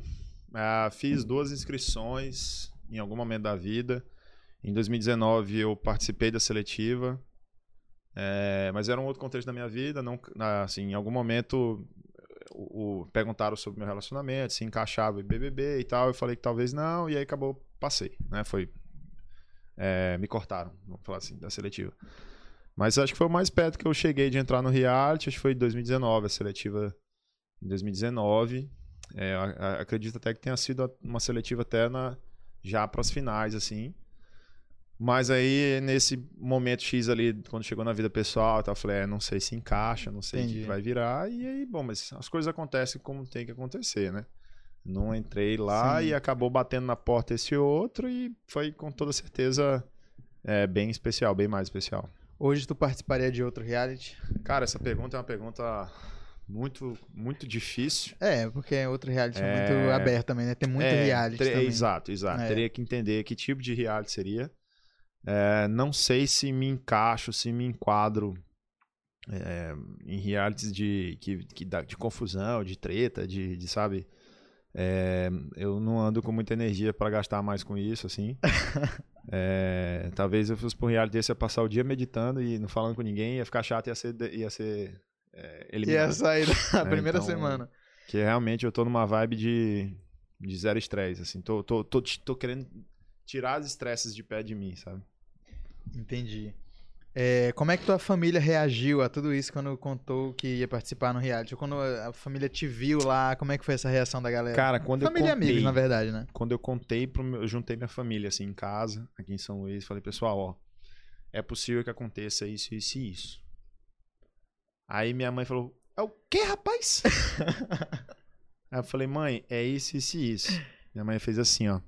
Uh, fiz duas inscrições em algum momento da vida. Em 2019 eu participei da seletiva. É, mas era um outro contexto da minha vida. Não, assim, em algum momento o, o- perguntaram sobre meu relacionamento, se encaixava em BBB e tal. Eu falei que talvez não, e aí acabou, passei, né? Foi. é, me cortaram, vamos falar assim, da seletiva. Mas acho que foi o mais perto que eu cheguei de entrar no reality, acho que foi em 2019, a seletiva em 2019. É, a- a- acredito até que tenha sido uma seletiva até na, já para as finais, assim. Mas aí, nesse momento X ali, quando chegou na vida pessoal, tal, eu falei, é, não sei se encaixa, não sei o que vai virar. E aí, bom, mas as coisas acontecem como tem que acontecer, né? Não entrei lá Sim. e acabou batendo na porta esse outro e foi com toda certeza é, bem especial, bem mais especial. Hoje tu participaria de outro reality? Cara, essa pergunta é uma pergunta muito, muito difícil. É, porque outro reality é, É. muito aberto também, né? Tem muito É, reality tre- também. Exato, exato. É. Teria que entender que tipo de reality seria. É, não sei se me encaixo, se me enquadro é, em realities de, que, que dá- de confusão, de treta, de, de, sabe? É, eu não ando com muita energia para gastar mais com isso, assim. É, talvez eu fosse um reality desse, ia passar o dia meditando e não falando com ninguém, ia ficar chato e ia ser, ia ser é, Ia eliminado. sair da É, primeira então, semana. Que realmente eu tô numa vibe de, de zero estresse, assim. Tô, tô, tô, tô querendo tirar os estresses de pé de mim, sabe? Entendi. É, como é que tua família reagiu a tudo isso quando contou que ia participar no reality? Quando a família te viu lá, como é que foi essa reação da galera? Cara, quando família eu contei, amigos, na verdade, né? quando eu contei pro eu juntei minha família assim em casa, aqui em São Luís, falei, pessoal, ó, é possível que aconteça isso, isso e isso. Aí minha mãe falou, é o quê, rapaz? Aí eu falei, mãe, é isso, isso e isso. Minha mãe fez assim, ó.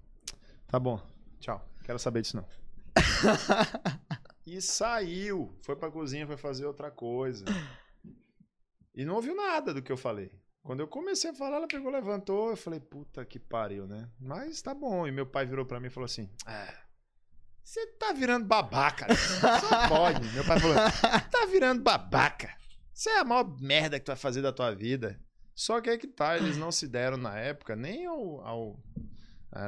Tá bom, tchau. Quero saber disso não. e saiu. Foi pra cozinha, foi fazer outra coisa. E não ouviu nada do que eu falei. Quando eu comecei a falar, ela pegou, levantou. Eu falei, puta que pariu, né? Mas tá bom. E meu pai virou pra mim e falou assim: "Ah, Você tá virando babaca. né? Só pode. Meu pai falou: Tá virando babaca. Isso é a maior merda que tu vai fazer da tua vida. Só que aí que tá, eles não se deram na época nem ao, ao- a,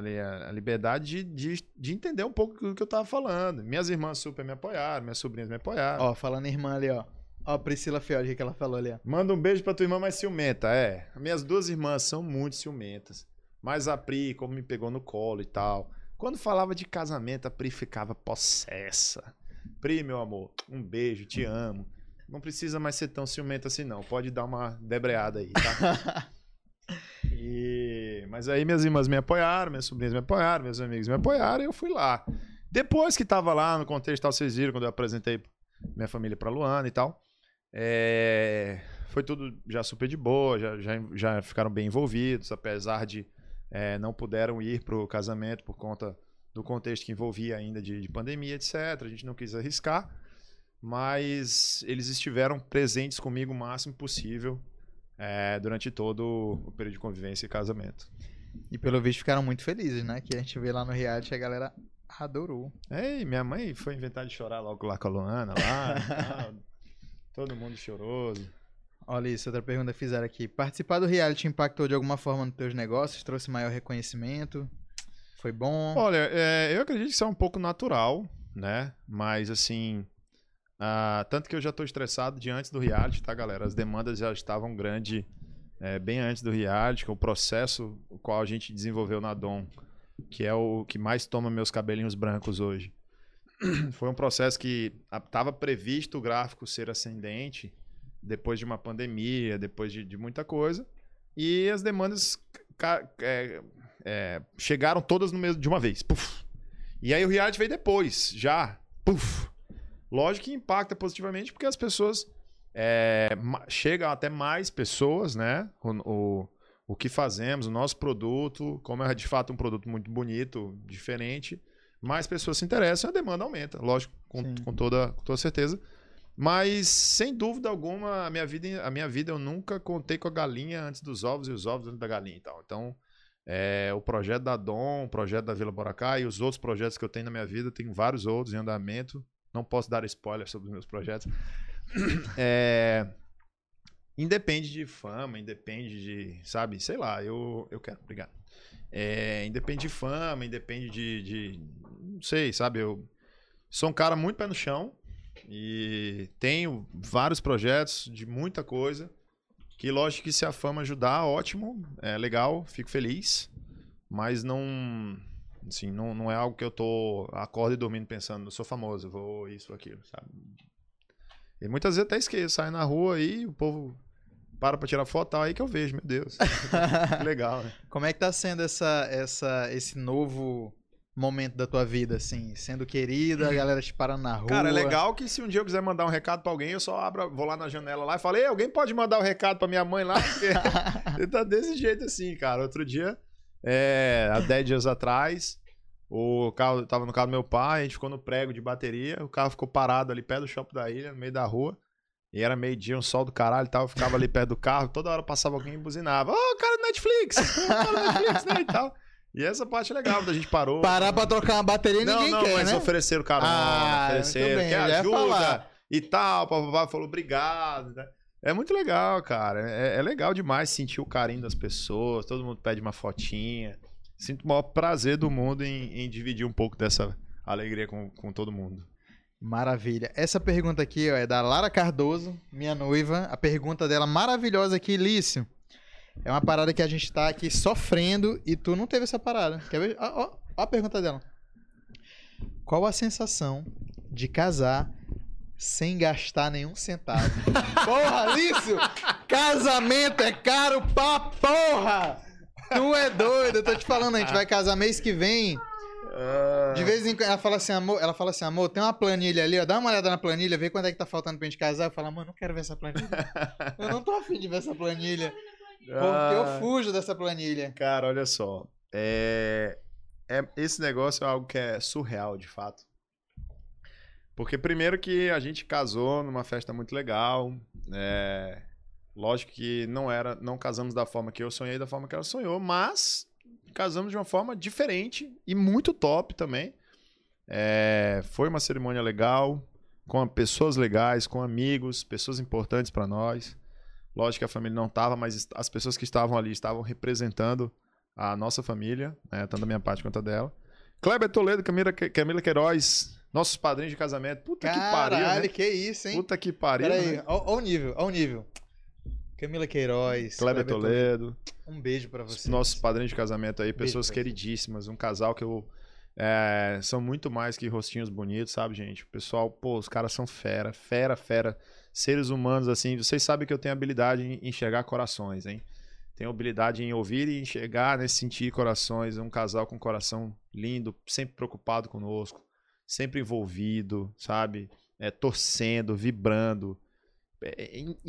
a liberdade de, de, de entender um pouco do que eu tava falando. Minhas irmãs super me apoiaram, minhas sobrinhas me apoiaram. Ó, falando em irmã ali, ó. Ó, a Priscila Fiori, o que que ela falou ali, ó. Manda um beijo pra tua irmã mais ciumenta, é. Minhas duas irmãs são muito ciumentas. Mas a Pri, como me pegou no colo e tal. Quando falava de casamento, a Pri ficava possessa. Pri, meu amor, um beijo, te amo. Não precisa mais ser tão ciumenta assim, não. Pode dar uma debreada aí, tá? E... Mas aí minhas irmãs me apoiaram, minhas sobrinhas me apoiaram, meus amigos me apoiaram e eu fui lá. Depois que tava lá no contexto tal, vocês viram quando eu apresentei minha família pra Luana e tal. É, Foi tudo já super de boa, já, já, já ficaram bem envolvidos, apesar de é, não puderam ir pro casamento por conta do contexto que envolvia ainda de, de pandemia, etc. A gente não quis arriscar, mas eles estiveram presentes comigo o máximo possível é, durante todo o período de convivência e casamento. E pelo visto ficaram muito felizes, né? Que a gente vê lá no reality, a galera adorou. Ei, minha mãe foi inventar de chorar logo lá com a Luana, lá, todo mundo choroso. Olha isso, outra pergunta fizeram aqui. Participar do reality impactou de alguma forma nos teus negócios? Trouxe maior reconhecimento? Foi bom? Olha, é, eu acredito que isso é um pouco natural, né? Mas assim, ah, tanto que eu já tô estressado de antes do reality, tá, galera? As demandas já estavam grandes é, bem antes do reality, o processo o qual a gente desenvolveu na Dom, que é o que mais toma meus cabelinhos brancos hoje. Foi um processo que estava previsto o gráfico ser ascendente depois de uma pandemia, depois de, de muita coisa, e as demandas é, é, chegaram todas no mesmo, de uma vez. Puf. E aí o reality veio depois, já. Puf. Lógico que impacta positivamente porque as pessoas é, chegam até mais pessoas, né? O, o, o que fazemos, o nosso produto, como é de fato um produto muito bonito, diferente, mais pessoas se interessam e a demanda aumenta, lógico, com, com toda, com toda certeza. Mas, sem dúvida alguma, a minha, vida, a minha vida eu nunca contei com a galinha antes dos ovos e os ovos antes da galinha e tal. Então, é, o projeto da Dom, o projeto da Vila Boracá e os outros projetos que eu tenho na minha vida, tem vários outros em andamento. Não posso dar spoiler sobre os meus projetos. É, independe de fama, independe de, sabe, sei lá, eu, eu quero, obrigado. É, independe de fama, independe de, de, não sei, sabe, eu sou um cara muito pé no chão e tenho vários projetos de muita coisa Que lógico que se a fama ajudar, ótimo, é legal, fico feliz. Mas não. Assim, não, não é algo que eu tô acordo e dormindo pensando, eu sou famoso, vou isso, aquilo, sabe? E muitas vezes até esqueço, saio na rua aí, o povo para pra tirar foto, aí que eu vejo, meu Deus. que legal, né? Como é que tá sendo essa, essa, esse novo momento da tua vida, assim? Sendo querida, a galera te parando na rua. Cara, é legal que se um dia eu quiser mandar um recado pra alguém, eu só abro, vou lá na janela lá e falo, Ei, alguém pode mandar o um recado pra minha mãe lá? Porque tá desse jeito assim, cara. Outro dia, é, há 10 dias atrás, o carro tava no carro do meu pai, a gente ficou no prego de bateria, o carro ficou parado ali perto do shopping da ilha, no meio da rua. E era meio-dia, um sol do caralho e tal. Eu ficava ali perto do carro, toda hora passava alguém e buzinava. Ô, oh, cara do Netflix! cara do Netflix, né? E tal. E essa parte é legal, da gente parou. Parar pra trocar uma bateria não, ninguém não, quer, mas né? ofereceram carona, Ah, ofereceram, quer ajuda e tal. O papai falou obrigado. né? É muito legal, cara. É, é legal demais sentir o carinho das pessoas. Todo mundo pede uma fotinha. Sinto o maior prazer do mundo em, em dividir um pouco dessa alegria com, com todo mundo. Maravilha. Essa pergunta aqui ó, é da Lara Cardoso, minha noiva. A pergunta dela maravilhosa aqui, Lício. É uma parada que a gente tá aqui sofrendo e tu não teve essa parada. Quer ver? Ó, ó, ó a pergunta dela. Qual a sensação de casar sem gastar nenhum centavo? porra, Lício! Casamento é caro pra porra! Tu é doido, eu tô te falando, a gente vai casar mês que vem. De vez em quando ela fala assim, amor, ela fala assim, amor, tem uma planilha ali, ó, dá uma olhada na planilha, vê quanto é que tá faltando pra gente casar. Eu falo, amor, não quero ver essa planilha. eu não tô afim de ver essa planilha. Porque eu Ah, fujo dessa planilha. Cara, olha só. É, é- esse negócio é algo que é surreal, de fato. Porque primeiro que a gente casou numa festa muito legal. é, lógico que não era, não casamos da forma que eu sonhei, da forma que ela sonhou, mas casamos de uma forma diferente e muito top também. É, foi uma cerimônia legal, com pessoas legais, com amigos, pessoas importantes para nós. Lógico que a família não estava, mas as pessoas que estavam ali estavam representando a nossa família, né, tanto da minha parte quanto a dela. Kleber Toledo, Camila, Camila Queiroz, nossos padrinhos de casamento. Puta que pariu, Caralho, né? que isso, hein? Puta que pariu, Pera aí, né? ó o nível, ó o nível. Camila Queiroz. Kleber Toledo, Um beijo pra os você. nossos padrinhos de casamento aí, pessoas queridíssimas, um casal que eu... é, são muito mais que rostinhos bonitos, sabe, gente? O pessoal, pô, os caras são fera, fera, fera. Seres humanos, assim, vocês sabem que eu tenho habilidade em enxergar corações, hein? Tenho habilidade em ouvir e enxergar, né? Sentir corações. Um casal com coração lindo, sempre preocupado conosco, sempre envolvido, sabe? É, torcendo, vibrando,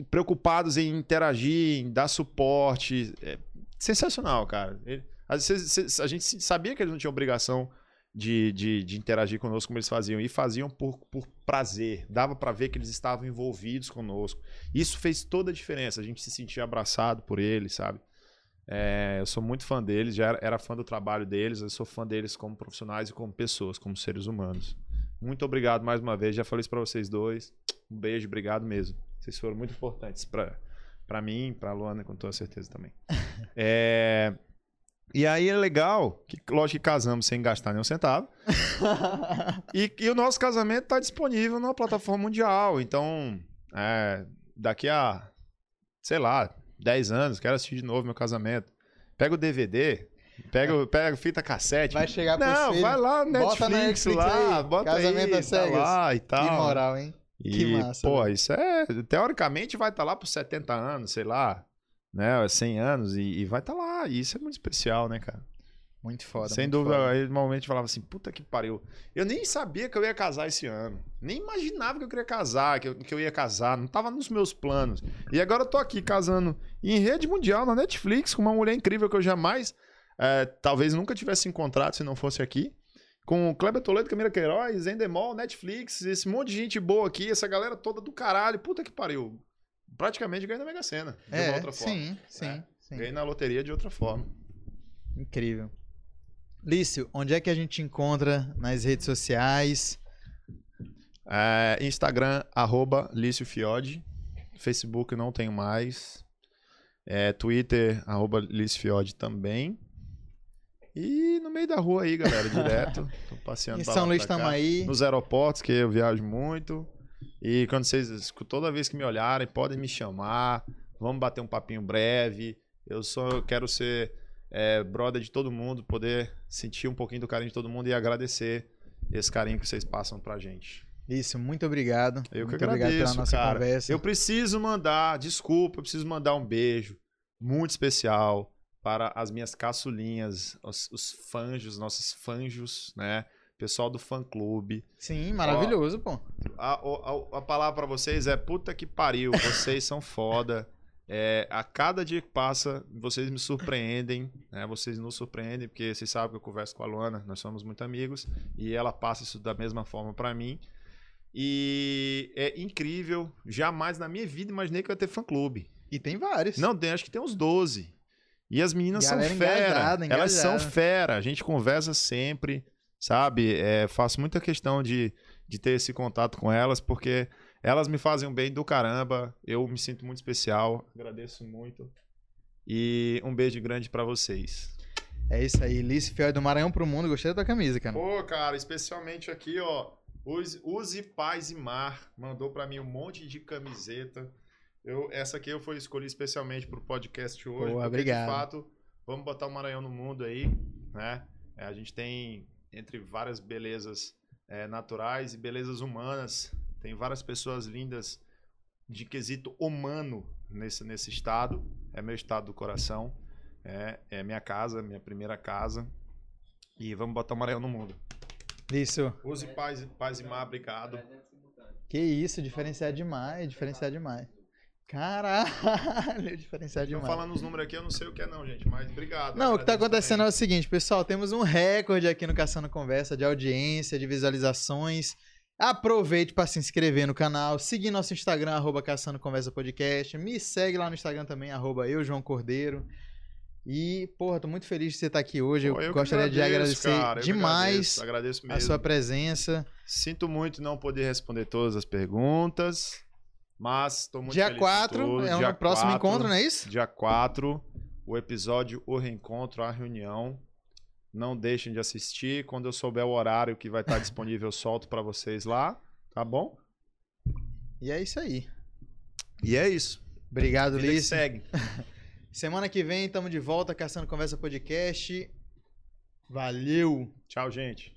preocupados em interagir, em dar suporte. É sensacional, cara. Ele- às vezes, a gente sabia que eles não tinham obrigação de, de, de interagir conosco como eles faziam, e faziam por, por prazer. Dava pra ver que eles estavam envolvidos conosco. Isso fez toda a diferença. A gente se sentia abraçado por eles, sabe? É, eu sou muito fã deles, já era, era fã do trabalho deles, eu sou fã deles como profissionais e como pessoas, como seres humanos. Muito obrigado mais uma vez, já falei isso pra vocês dois. Um beijo, obrigado mesmo. Vocês foram muito importantes pra pra mim, pra Luana, com toda certeza também. É, E aí é legal, que lógico que casamos sem gastar nenhum centavo. E, e o nosso casamento tá disponível numa plataforma mundial. Então, é, daqui a, sei lá, 10 anos, quero assistir de novo meu casamento. Pega o DVD, pega, o- pega fita cassete. Vai chegar pro Não, filho. vai lá no Bota na Netflix, Netflix lá, aí, bota Casamento aí, tá lá e tal. Que moral, hein? E, Que massa, pô, velho. isso é. Teoricamente vai estar lá por 70 anos, sei lá, né? 100 anos, e, e vai estar lá. E isso é muito especial, né, cara? Muito foda. Sem muito dúvida, foda. aí normalmente falava assim, puta que pariu. Eu nem sabia que eu ia casar esse ano. Nem imaginava que eu queria casar, que eu, que eu ia casar. Não tava nos meus planos. E agora eu tô aqui casando em rede mundial, na Netflix, com uma mulher incrível que eu jamais, eh, talvez nunca tivesse encontrado se não fosse aqui. Com o Kleber Toledo, Camila Queiroz, Endemol, Netflix, esse monte de gente boa aqui, essa galera toda do caralho. Puta que pariu. Praticamente ganhei na Mega Sena, de uma É, outra forma. sim, sim, né? sim. Ganhei na loteria de outra forma. Incrível. Lício, onde é que a gente te encontra nas redes sociais? É, Instagram, arroba Lício Fiode. Facebook não tenho mais. É, Twitter, arroba Lício Fiode também. E no meio da rua aí, galera, direto. Tô passeando Em São Luís estamos aí. Nos aeroportos, que eu viajo muito. E quando vocês, toda vez que me olharem, podem me chamar. Vamos bater um papinho breve. Eu só quero ser é, brother de todo mundo, poder sentir um pouquinho do carinho de todo mundo e agradecer esse carinho que vocês passam pra gente. Isso, muito obrigado. Eu que muito obrigado pela agradeço, nossa cara. conversa. Eu preciso mandar, desculpa, eu preciso mandar um beijo muito especial para as minhas caçulinhas, os, os fanjos, nossos fanjos, né? Pessoal do fã clube. Sim, maravilhoso, pô. A, a, a palavra para vocês é puta que pariu, vocês são foda. É, a cada dia que passa, vocês me surpreendem, né? Vocês nos surpreendem, porque vocês sabem que eu converso com a Luana, nós somos muito amigos, e ela passa isso da mesma forma para mim. E é incrível, jamais na minha vida imaginei que eu ia ter fã-clube. E tem vários. Não, tem, acho que tem uns 12. E as meninas Galera são fera. engajada, Elas são engajada. fera. A gente conversa sempre, sabe? É, faço muita questão de, de ter esse contato com elas, porque elas me fazem um bem do caramba. Eu me sinto muito especial. Agradeço muito. E um beijo grande pra vocês. É isso aí, Lice Fiel do Maranhão pro Mundo. Gostei da tua camisa, cara. Pô, cara, especialmente aqui, ó. Use, Use Paz e Mar mandou pra mim um monte de camiseta. Eu, essa aqui eu fui escolhi especialmente pro podcast hoje. Boa, porque, obrigado. De fato, vamos botar o Maranhão no mundo aí, né? É, a gente tem, entre várias belezas é, naturais e belezas humanas, tem várias pessoas lindas de quesito humano nesse, nesse estado. É meu estado do coração. É, é minha casa, minha primeira casa. E vamos botar o Maranhão no mundo. Isso. Use paz, paz e mar, obrigado. 300 simultâneos. Que isso, diferenciar demais, diferenciar demais. Caralho, diferenciar Estão demais. falando os números aqui, eu não sei o que é não, gente, mas obrigado. Não, o que tá agradeço acontecendo é o também. seguinte, pessoal, temos um recorde aqui no Caçando Conversa de audiência, de visualizações. Aproveite para se inscrever no canal, seguir nosso Instagram, arroba Caçando Conversa Podcast. Me segue lá no Instagram também, arroba eu, João Cordeiro. E, porra, tô muito feliz de você estar aqui hoje. Eu, que gostaria de agradeço, agradecer cara, eu demais Agradeço, agradeço a sua presença. Sinto muito não poder responder todas as perguntas, mas estou muito Dia feliz com 4 tudo. é o próximo 4, encontro, não é isso? Dia 4, o episódio O Reencontro, a reunião. Não deixem de assistir. Quando eu souber o horário que vai estar disponível, eu solto para vocês lá, tá bom? E é isso aí. E é isso. Obrigado, Liz. segue. Semana que vem estamos de volta, Caçando Conversa Podcast. Valeu! Tchau, gente.